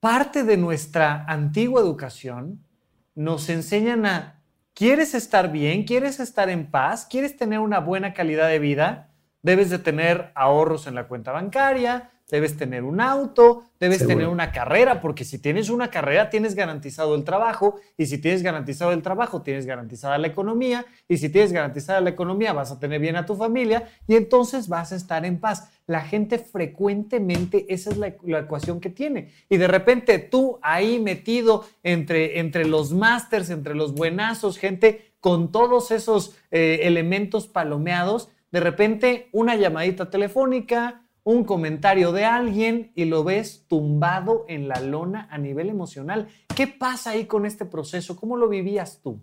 Parte de nuestra antigua educación nos enseñan a ¿Quieres estar bien? ¿Quieres estar en paz? ¿Quieres tener una buena calidad de vida? Debes de tener ahorros en la cuenta bancaria, debes tener un auto, debes tener una carrera, porque si tienes una carrera tienes garantizado el trabajo, y si tienes garantizado el trabajo tienes garantizada la economía, y si tienes garantizada la economía vas a tener bien a tu familia, y entonces vas a estar en paz. La gente frecuentemente esa es la, ecuación que tiene. Y de repente tú ahí metido entre, entre los másters, entre los buenazos, gente con todos esos eh, elementos palomeados, de repente una llamadita telefónica, un comentario de alguien y lo ves tumbado en la lona a nivel emocional. ¿Qué pasa ahí con este proceso? ¿Cómo lo vivías tú?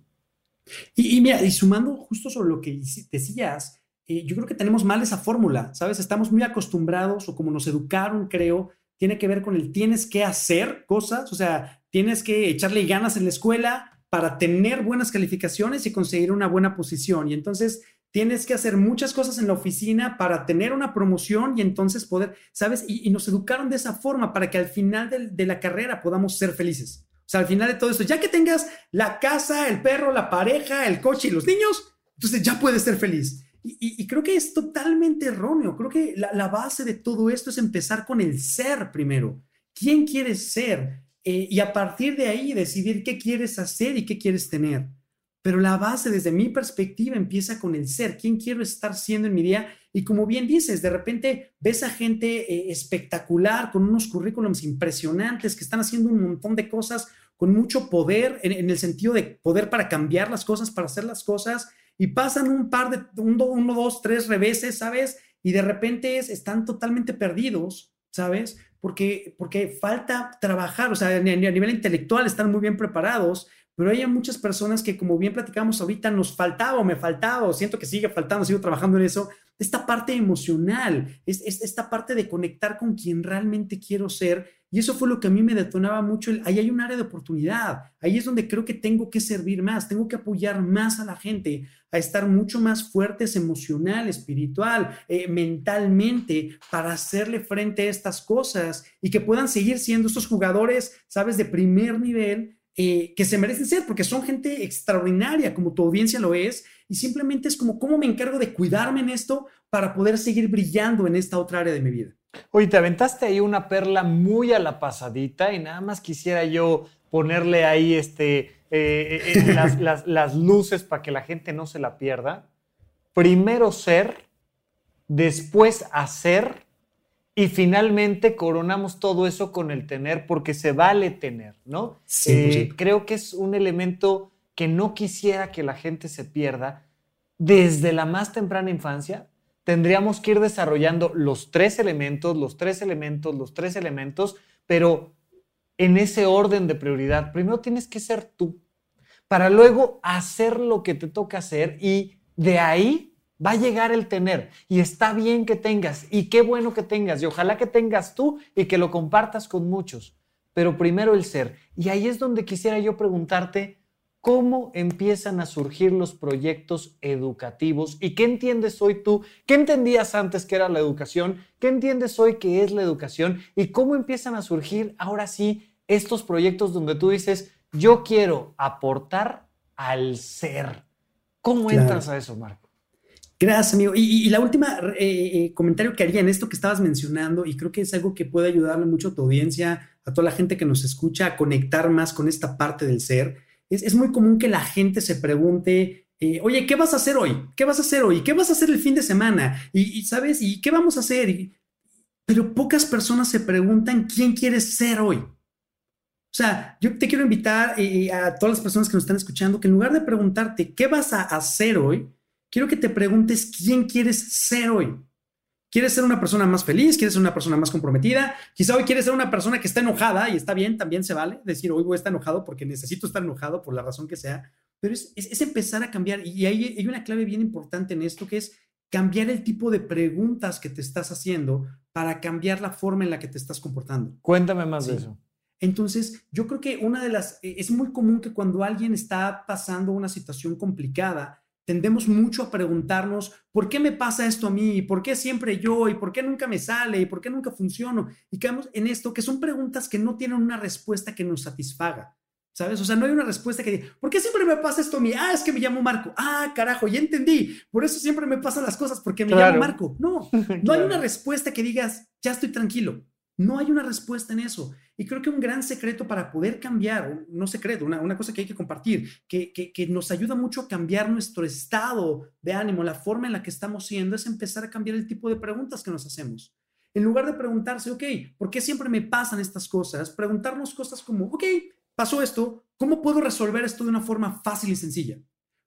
Y, mira, y sumando justo sobre lo que decías, eh, yo creo que tenemos mal esa fórmula, ¿sabes? Estamos muy acostumbrados o como nos educaron, creo, tiene que ver con el tienes que hacer cosas, o sea, tienes que echarle ganas en la escuela para tener buenas calificaciones y conseguir una buena posición. Y entonces tienes que hacer muchas cosas en la oficina para tener una promoción y entonces poder, ¿sabes? Y, nos educaron de esa forma para que al final de, la carrera podamos ser felices. O sea, al final de todo esto, ya que tengas la casa, el perro, la pareja, el coche y los niños, entonces ya puedes ser feliz. Y, creo que es totalmente erróneo. Creo que la, base de todo esto es empezar con el ser primero. ¿Quién quieres ser? Eh, y a partir de ahí decidir qué quieres hacer y qué quieres tener. Pero la base, desde mi perspectiva, empieza con el ser. ¿Quién quiero estar siendo en mi día? Y como bien dices, de repente ves a gente eh, espectacular, con unos currículums impresionantes, que están haciendo un montón de cosas con mucho poder, en, el sentido de poder para cambiar las cosas, para hacer las cosas, y pasan un par de, uno, uno dos, tres reveses, ¿sabes? Y de repente están totalmente perdidos, ¿sabes? Porque, porque falta trabajar, o sea, a nivel intelectual están muy bien preparados, pero hay muchas personas que, como bien platicamos ahorita, nos faltaba o me faltaba o siento que sigue faltando, sigo trabajando en eso, esta parte emocional, es, esta parte de conectar con quien realmente quiero ser. Y eso fue lo que a mí me detonaba mucho. ahí hay un área de oportunidad. Ahí es donde creo que tengo que servir más, tengo que apoyar más a la gente a estar mucho más fuertes emocional, espiritual, eh, mentalmente, para hacerle frente a estas cosas y que puedan seguir siendo estos jugadores, sabes, de primer nivel eh, que se merecen ser, porque son gente extraordinaria, como tu audiencia lo es, y simplemente es como, ¿cómo me encargo de cuidarme en esto para poder seguir brillando en esta otra área de mi vida? Oye, te aventaste ahí una perla muy a la pasadita y nada más quisiera yo ponerle ahí este, eh, eh, <laughs> las, las luces para que la gente no se la pierda. Primero ser, después hacer y finalmente coronamos todo eso con el tener, porque se vale tener, ¿no? Eh, creo que es un elemento que no quisiera que la gente se pierda. Desde la más temprana infancia, tendríamos que ir desarrollando los tres elementos, los tres elementos, los tres elementos, pero en ese orden de prioridad. Primero tienes que ser tú, para luego hacer lo que te toca hacer y de ahí Va a llegar el tener y está bien que tengas y qué bueno que tengas y ojalá que tengas tú y que lo compartas con muchos, pero primero el ser. Y ahí es donde quisiera yo preguntarte cómo empiezan a surgir los proyectos educativos y qué entiendes hoy tú, qué entendías antes que era la educación, qué entiendes hoy que es la educación y cómo empiezan a surgir ahora sí estos proyectos donde tú dices, yo quiero aportar al ser. ¿Cómo entras a eso, Marco? Gracias, amigo. Y, la última eh, eh, comentario que haría en esto que estabas mencionando, y creo que es algo que puede ayudarle mucho a tu audiencia, a toda la gente que nos escucha, a conectar más con esta parte del ser. Es, muy común que la gente se pregunte, eh, oye, ¿qué vas a hacer hoy? ¿Qué vas a hacer hoy? ¿Qué vas a hacer el fin de semana? Y, ¿sabes? ¿Y qué vamos a hacer? pero pocas personas se preguntan quién quieres ser hoy. O sea, yo te quiero invitar a todas las personas que nos están escuchando que en lugar de preguntarte qué vas a hacer hoy, quiero que te preguntes quién quieres ser hoy. ¿Quieres ser una persona más feliz? ¿Quieres ser una persona más comprometida? Quizá hoy quieres ser una persona que está enojada y está bien, también se vale decir hoy voy a estar enojado porque necesito estar enojado por la razón que sea, pero es, empezar a cambiar y hay, hay una clave bien importante en esto que es cambiar el tipo de preguntas que te estás haciendo para cambiar la forma en la que te estás comportando. Cuéntame más de eso. Entonces, yo creo que una de las, es muy común que cuando alguien está pasando una situación complicada, tendemos mucho a preguntarnos, ¿por qué me pasa esto a mí? ¿Por qué siempre yo? ¿Y por qué nunca me sale? ¿Y por qué nunca funciono? Y quedamos en esto, que son preguntas que no tienen una respuesta que nos satisfaga. ¿Sabes? O sea, no hay una respuesta que diga, ¿por qué siempre me pasa esto a mí? Ah, es que me llamo Marco. Ah, carajo, ya entendí. Por eso siempre me pasan las cosas, porque me llamo Marco. No, <laughs> no hay una respuesta que digas, ya estoy tranquilo. No hay una respuesta en eso. Y creo que un gran secreto para poder cambiar, no secreto, una, cosa que hay que compartir, que, que, nos ayuda mucho a cambiar nuestro estado de ánimo, la forma en la que estamos siendo, es empezar a cambiar el tipo de preguntas que nos hacemos. En lugar de preguntarse, ok, ¿por qué siempre me pasan estas cosas? Preguntarnos cosas como, ok, pasó esto, ¿cómo puedo resolver esto de una forma fácil y sencilla?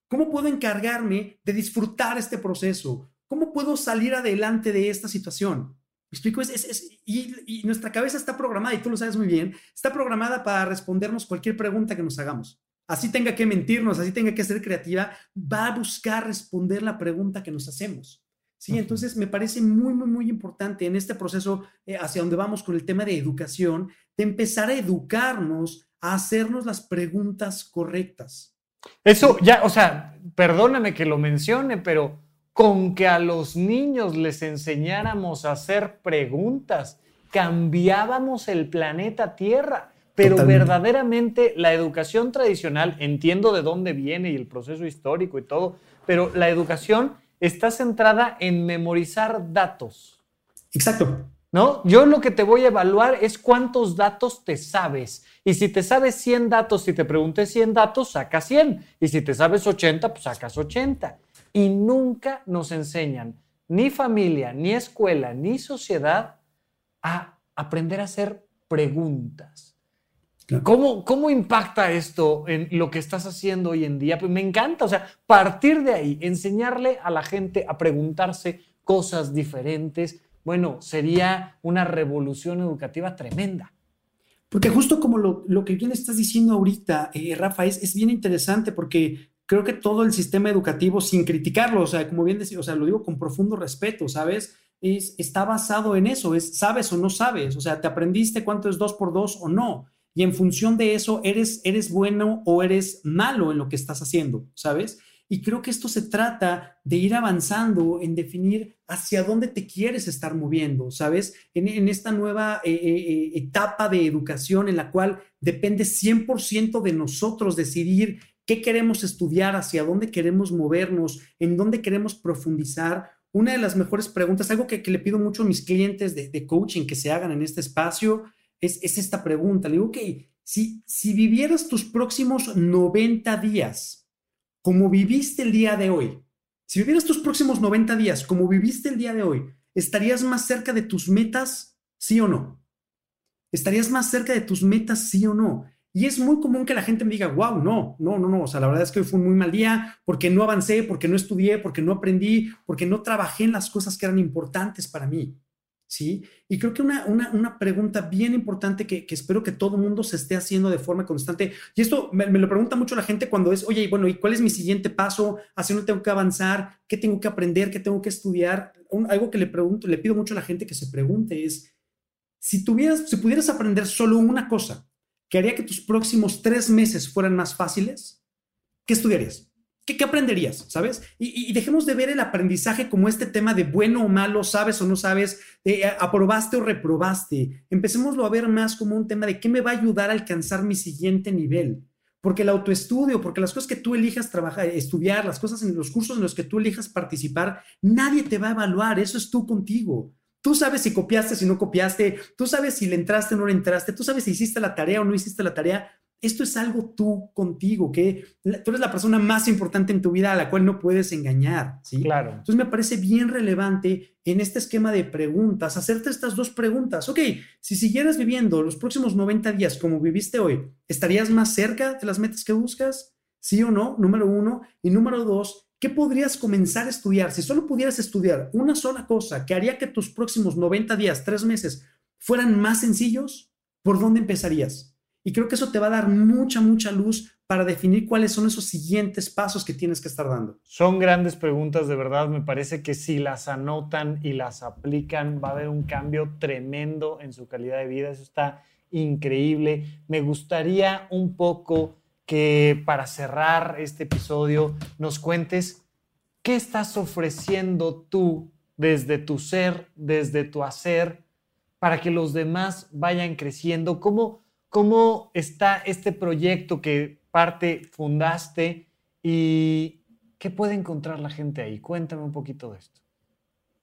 ¿Cómo puedo encargarme de disfrutar este proceso? ¿Cómo puedo salir adelante de esta situación? ¿Me explico? Es, y, nuestra cabeza está programada, y tú lo sabes muy bien, está programada para respondernos cualquier pregunta que nos hagamos. Así tenga que mentirnos, así tenga que ser creativa, va a buscar responder la pregunta que nos hacemos. Sí, entonces me parece muy, muy, muy importante en este proceso eh, hacia donde vamos con el tema de educación, de empezar a educarnos, a hacernos las preguntas correctas. Eso ya, o sea, perdóname que lo mencione, pero con que a los niños les enseñáramos a hacer preguntas, cambiábamos el planeta Tierra. Pero verdaderamente la educación tradicional, entiendo de dónde viene y el proceso histórico y todo, pero la educación está centrada en memorizar datos. Exacto. ¿No? Yo lo que te voy a evaluar es cuántos datos te sabes. Y si te sabes 100 datos, si te pregunté 100 datos, sacas 100. Y si te sabes 80, pues sacas 80 y nunca nos enseñan, ni familia, ni escuela, ni sociedad, a aprender a hacer preguntas. ¿Cómo, ¿Cómo, impacta esto en lo que estás haciendo hoy en día? Pues me encanta, o sea, partir de ahí, enseñarle a la gente a preguntarse cosas diferentes, bueno, sería una revolución educativa tremenda. Porque justo como lo, lo que bien estás diciendo ahorita, eh, Rafa, es, es, bien interesante porque creo que todo el sistema educativo, sin criticarlo, o sea, como bien decía, o sea, lo digo con profundo respeto, ¿sabes? Es, está basado en eso, es sabes o no sabes, o sea, te aprendiste cuánto es dos por dos o no. Y en función de eso, eres, eres bueno o eres malo en lo que estás haciendo, ¿sabes? Y creo que esto se trata de ir avanzando en definir hacia dónde te quieres estar moviendo, ¿sabes? En, esta nueva eh, eh, eh, etapa de educación en la cual depende 100% de nosotros decidir qué queremos estudiar, hacia dónde queremos movernos, en dónde queremos profundizar. Una de las mejores preguntas, algo que, le pido mucho a mis clientes de, coaching que se hagan en este espacio, es, esta pregunta. Le digo, ok, si, si vivieras tus próximos 90 días como viviste el día de hoy, si vivieras tus próximos 90 días como viviste el día de hoy, ¿estarías más cerca de tus metas, sí o no? ¿Estarías más cerca de tus metas, sí o no? Y es muy común que la gente me diga, wow, no, no, no, no, o sea, la verdad es que hoy fue un muy mal día porque no avancé, porque no estudié, porque no aprendí, porque no trabajé en las cosas que eran importantes para mí. ¿Sí? Y creo que una, una, pregunta bien importante que, espero que todo mundo se esté haciendo de forma constante, y esto me, lo pregunta mucho la gente cuando es, oye, bueno, ¿y cuál es mi siguiente paso? ¿Hacia dónde tengo que avanzar? ¿Qué tengo que aprender? ¿Qué tengo que estudiar? algo que le pregunto, le pido mucho a la gente que se pregunte es, si tuvieras, si pudieras aprender solo una cosa, que haría que tus próximos tres meses fueran más fáciles, ¿qué estudiarías? ¿Qué, aprenderías? ¿Sabes? Y, dejemos de ver el aprendizaje como este tema de bueno o malo, sabes o no sabes, eh, aprobaste o reprobaste. Empecémoslo a ver más como un tema de qué me va a ayudar a alcanzar mi siguiente nivel. porque el autoestudio, porque las cosas que tú elijas trabajar, estudiar, las cosas en los cursos en los que tú elijas participar, nadie te va a evaluar, eso es tú contigo. Tú sabes si copiaste, si no copiaste, tú sabes si le entraste o no le entraste, tú sabes si hiciste la tarea o no hiciste la tarea. Esto es algo tú contigo, que tú eres la persona más importante en tu vida a la cual no puedes engañar, ¿sí? Claro. Entonces me parece bien relevante en este esquema de preguntas, hacerte estas dos preguntas. Ok, si siguieras viviendo los próximos 90 días como viviste hoy, ¿estarías más cerca de las metas que buscas? ¿Sí o no? Número uno. Y número dos, ¿qué podrías comenzar a estudiar? Si solo pudieras estudiar una sola cosa que haría que tus próximos 90 días, tres meses, fueran más sencillos, ¿por dónde empezarías? Y creo que eso te va a dar mucha, mucha luz para definir cuáles son esos siguientes pasos que tienes que estar dando. Son grandes preguntas, de verdad. Me parece que si las anotan y las aplican, va a haber un cambio tremendo en su calidad de vida. Eso está increíble. Me gustaría un poco que para cerrar este episodio nos cuentes qué estás ofreciendo tú desde tu ser, desde tu hacer, para que los demás vayan creciendo. ¿Cómo, ¿Cómo está este proyecto que parte fundaste y qué puede encontrar la gente ahí? Cuéntame un poquito de esto.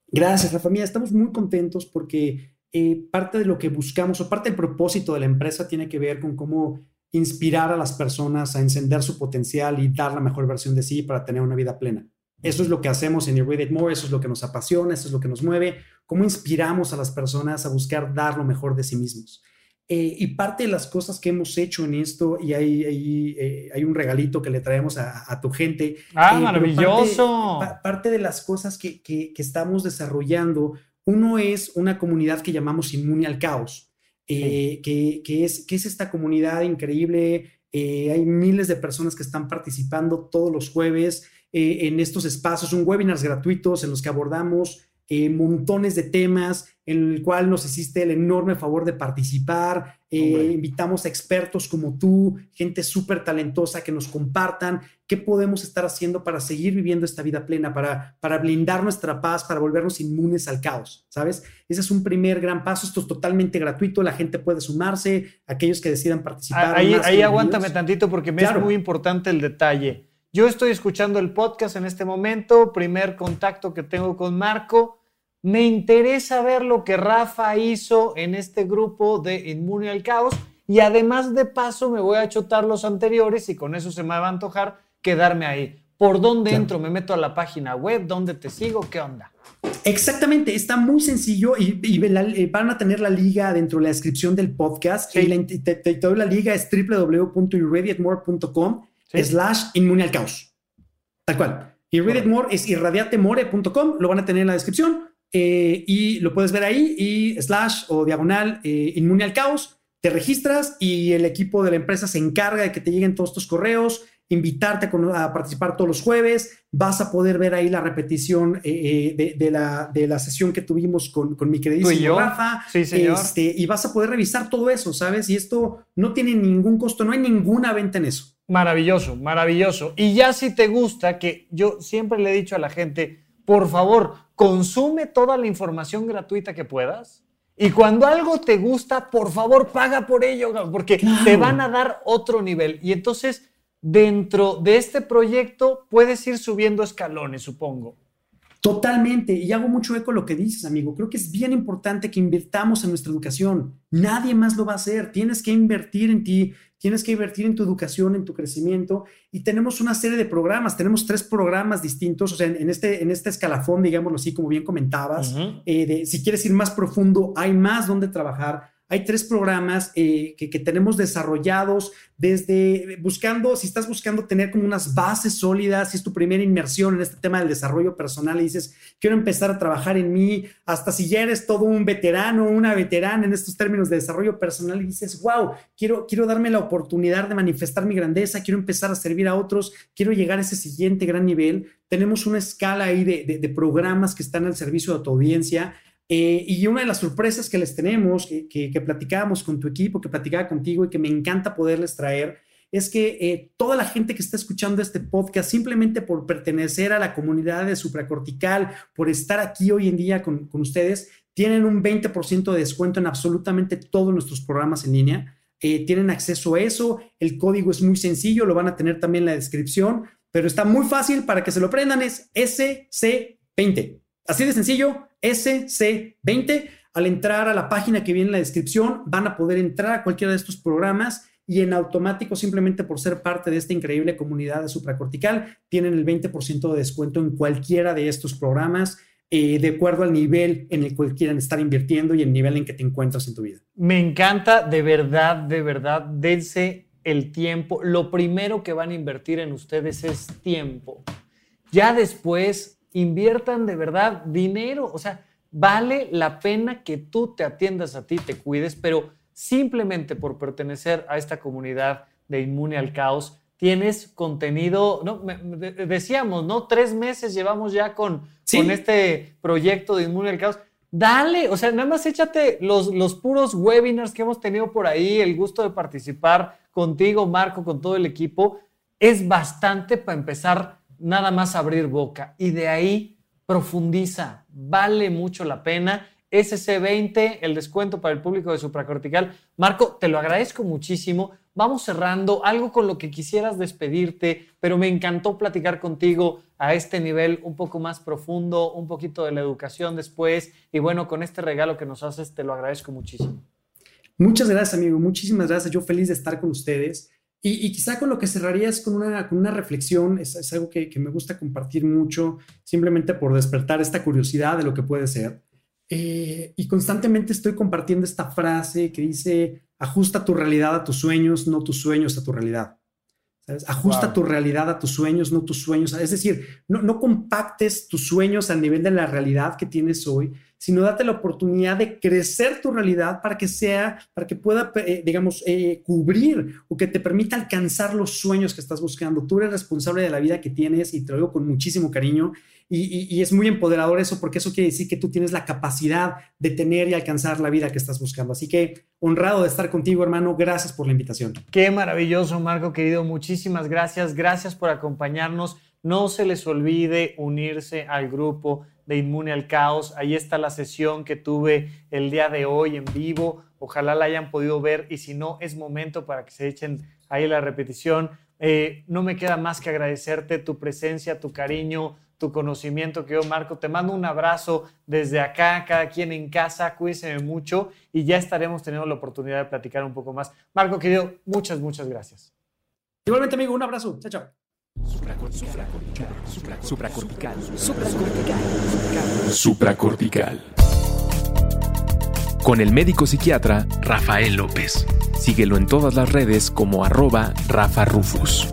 Gracias, la familia. Estamos muy contentos porque eh, parte de lo que buscamos o parte del propósito de la empresa tiene que ver con cómo inspirar a las personas a encender su potencial y dar la mejor versión de sí para tener una vida plena. Eso es lo que hacemos en Read It More, eso es lo que nos apasiona, eso es lo que nos mueve, cómo inspiramos a las personas a buscar dar lo mejor de sí mismos. Eh, y parte de las cosas que hemos hecho en esto, y hay, hay, eh, hay un regalito que le traemos a, tu gente. ¡Ah, eh, maravilloso! Parte, de las cosas que, que, estamos desarrollando, uno es una comunidad que llamamos Inmune al Caos, que, que, es, que es esta comunidad increíble. hay miles de personas que están participando todos los jueves en estos espacios, un webinars gratuitos en los que abordamos eh, montones de temas en el cual nos hiciste el enorme favor de participar. Eh, invitamos a expertos como tú, gente súper talentosa que nos compartan qué podemos estar haciendo para seguir viviendo esta vida plena, para, para blindar nuestra paz, para volvernos inmunes al caos, ¿sabes? Ese es un primer gran paso. Esto es totalmente gratuito, la gente puede sumarse, aquellos que decidan participar. Ahí, ahí aguántame tantito porque me es muy importante el detalle. Yo estoy escuchando el podcast en este momento, primer contacto que tengo con Marco. Me interesa ver lo que Rafa hizo en este grupo de Inmune al Caos y además de paso me voy a chotar los anteriores y con eso se me va a antojar quedarme ahí. ¿Por dónde entro? ¿Me meto a la página web? ¿Dónde te sigo? ¿Qué onda? Exactamente, está muy sencillo y, eh, van a tener la liga dentro de la descripción del podcast. Y te, doy la liga es www.irradiatmore.com slash inmune al caos. Tal cual. Y More es irradiatemore.com, lo van a tener en la descripción eh, y lo puedes ver ahí y slash o diagonal eh, inmune al caos. Te registras y el equipo de la empresa se encarga de que te lleguen todos tus correos, invitarte a, participar todos los jueves. Vas a poder ver ahí la repetición eh, de, la, de, la, sesión que tuvimos con, con mi queridísimo Rafa. Sí, señor. Este, y vas a poder revisar todo eso, ¿sabes? Y esto no tiene ningún costo, no hay ninguna venta en eso. Maravilloso, maravilloso. Y ya si te gusta, que yo siempre le he dicho a la gente, por favor, consume toda la información gratuita que puedas. Y cuando algo te gusta, por favor, paga por ello, porque te van a dar otro nivel. Y entonces, dentro de este proyecto, puedes ir subiendo escalones, supongo. Totalmente, y hago mucho eco lo que dices, amigo. Creo que es bien importante que invirtamos en nuestra educación. Nadie más lo va a hacer. Tienes que invertir en ti, tienes que invertir en tu educación, en tu crecimiento. Y tenemos una serie de programas. Tenemos tres programas distintos, o sea, en, este, en este escalafón, digámoslo así, como bien comentabas. Eh, de, si quieres ir más profundo, hay más donde trabajar hay tres programas eh, que, tenemos desarrollados desde buscando, si estás buscando tener como unas bases sólidas, si es tu primera inmersión en este tema del desarrollo personal y dices, quiero empezar a trabajar en mí, hasta si ya eres todo un veterano, una veterana en estos términos de desarrollo personal y dices, wow, quiero, quiero darme la oportunidad de manifestar mi grandeza, quiero empezar a servir a otros, quiero llegar a ese siguiente gran nivel. Tenemos una escala ahí de, de programas que están al servicio de tu audiencia eh, y una de las sorpresas que les tenemos, que, que, platicábamos con tu equipo, que platicaba contigo y que me encanta poderles traer, es que eh, toda la gente que está escuchando este podcast, simplemente por pertenecer a la comunidad de supracortical, por estar aquí hoy en día con, ustedes, tienen un 20% de descuento en absolutamente todos nuestros programas en línea. eh, tienen acceso a eso. El código es muy sencillo, lo van a tener también en la descripción, pero está muy fácil para que se lo prendan. Es SC20. Así de sencillo, SC20. Al entrar a la página que viene en la descripción, van a poder entrar a cualquiera de estos programas y en automático, simplemente por ser parte de esta increíble comunidad de supracortical, tienen el 20% de descuento en cualquiera de estos programas. Eh, de acuerdo al nivel en el cual quieran estar invirtiendo y el nivel en que te encuentras en tu vida. Me encanta, de verdad, de verdad, dense el tiempo. Lo primero que van a invertir en ustedes es tiempo. Ya después inviertan de verdad dinero. O sea, vale la pena que tú te atiendas a ti, te cuides, pero simplemente por pertenecer a esta comunidad de Inmune al Caos, tienes contenido, ¿no? decíamos, ¿no? Tres meses llevamos ya con, con este proyecto de Inmune al Caos. Dale, o sea, nada más échate los, los puros webinars que hemos tenido por ahí, el gusto de participar contigo, Marco, con todo el equipo. Es bastante para empezar nada más abrir boca y de ahí profundiza, vale mucho la pena. SC20, el descuento para el público de supracortical. Marco, te lo agradezco muchísimo vamos cerrando, algo con lo que quisieras despedirte, pero me encantó platicar contigo a este nivel un poco más profundo, un poquito de la educación después, y bueno, con este regalo que nos haces, te lo agradezco muchísimo. Muchas gracias, amigo, muchísimas gracias, yo feliz de estar con ustedes. Y, quizá con lo que cerraría es con una, con una reflexión, es, algo que, que, me gusta compartir mucho, simplemente por despertar esta curiosidad de lo que puede ser. Eh, y constantemente estoy compartiendo esta frase que dice, ajusta tu realidad a tus sueños, no tus sueños a tu realidad. Ajusta tu realidad a tus sueños, no tus sueños. Es decir, no, no compactes tus sueños al nivel de la realidad que tienes hoy, sino date la oportunidad de crecer tu realidad para que sea, para que pueda, eh, digamos, eh, cubrir o que te permita alcanzar los sueños que estás buscando. Tú eres responsable de la vida que tienes y te lo digo con muchísimo cariño y, es muy empoderador eso porque eso quiere decir que tú tienes la capacidad de tener y alcanzar la vida que estás buscando. Así que honrado de estar contigo, hermano. Gracias por la invitación. Qué maravilloso, Marco, querido. Muchísimas gracias. Gracias por acompañarnos. No se les olvide unirse al grupo de Inmune al Caos. Ahí está la sesión que tuve el día de hoy en vivo. Ojalá la hayan podido ver y si no, es momento para que se echen ahí la repetición. Eh, no me queda más que agradecerte tu presencia, tu cariño, tu conocimiento, que yo, Marco. Te mando un abrazo desde acá, cada quien en casa, cuídense mucho y ya estaremos teniendo la oportunidad de platicar un poco más. Marco, querido, muchas, muchas gracias. Igualmente, amigo, un abrazo. Chao, chao. Supracortical. Supracortical. Supracortical. Supracortical. Con el médico psiquiatra Rafael López. Síguelo en todas las redes como arroba Rafa Rufus.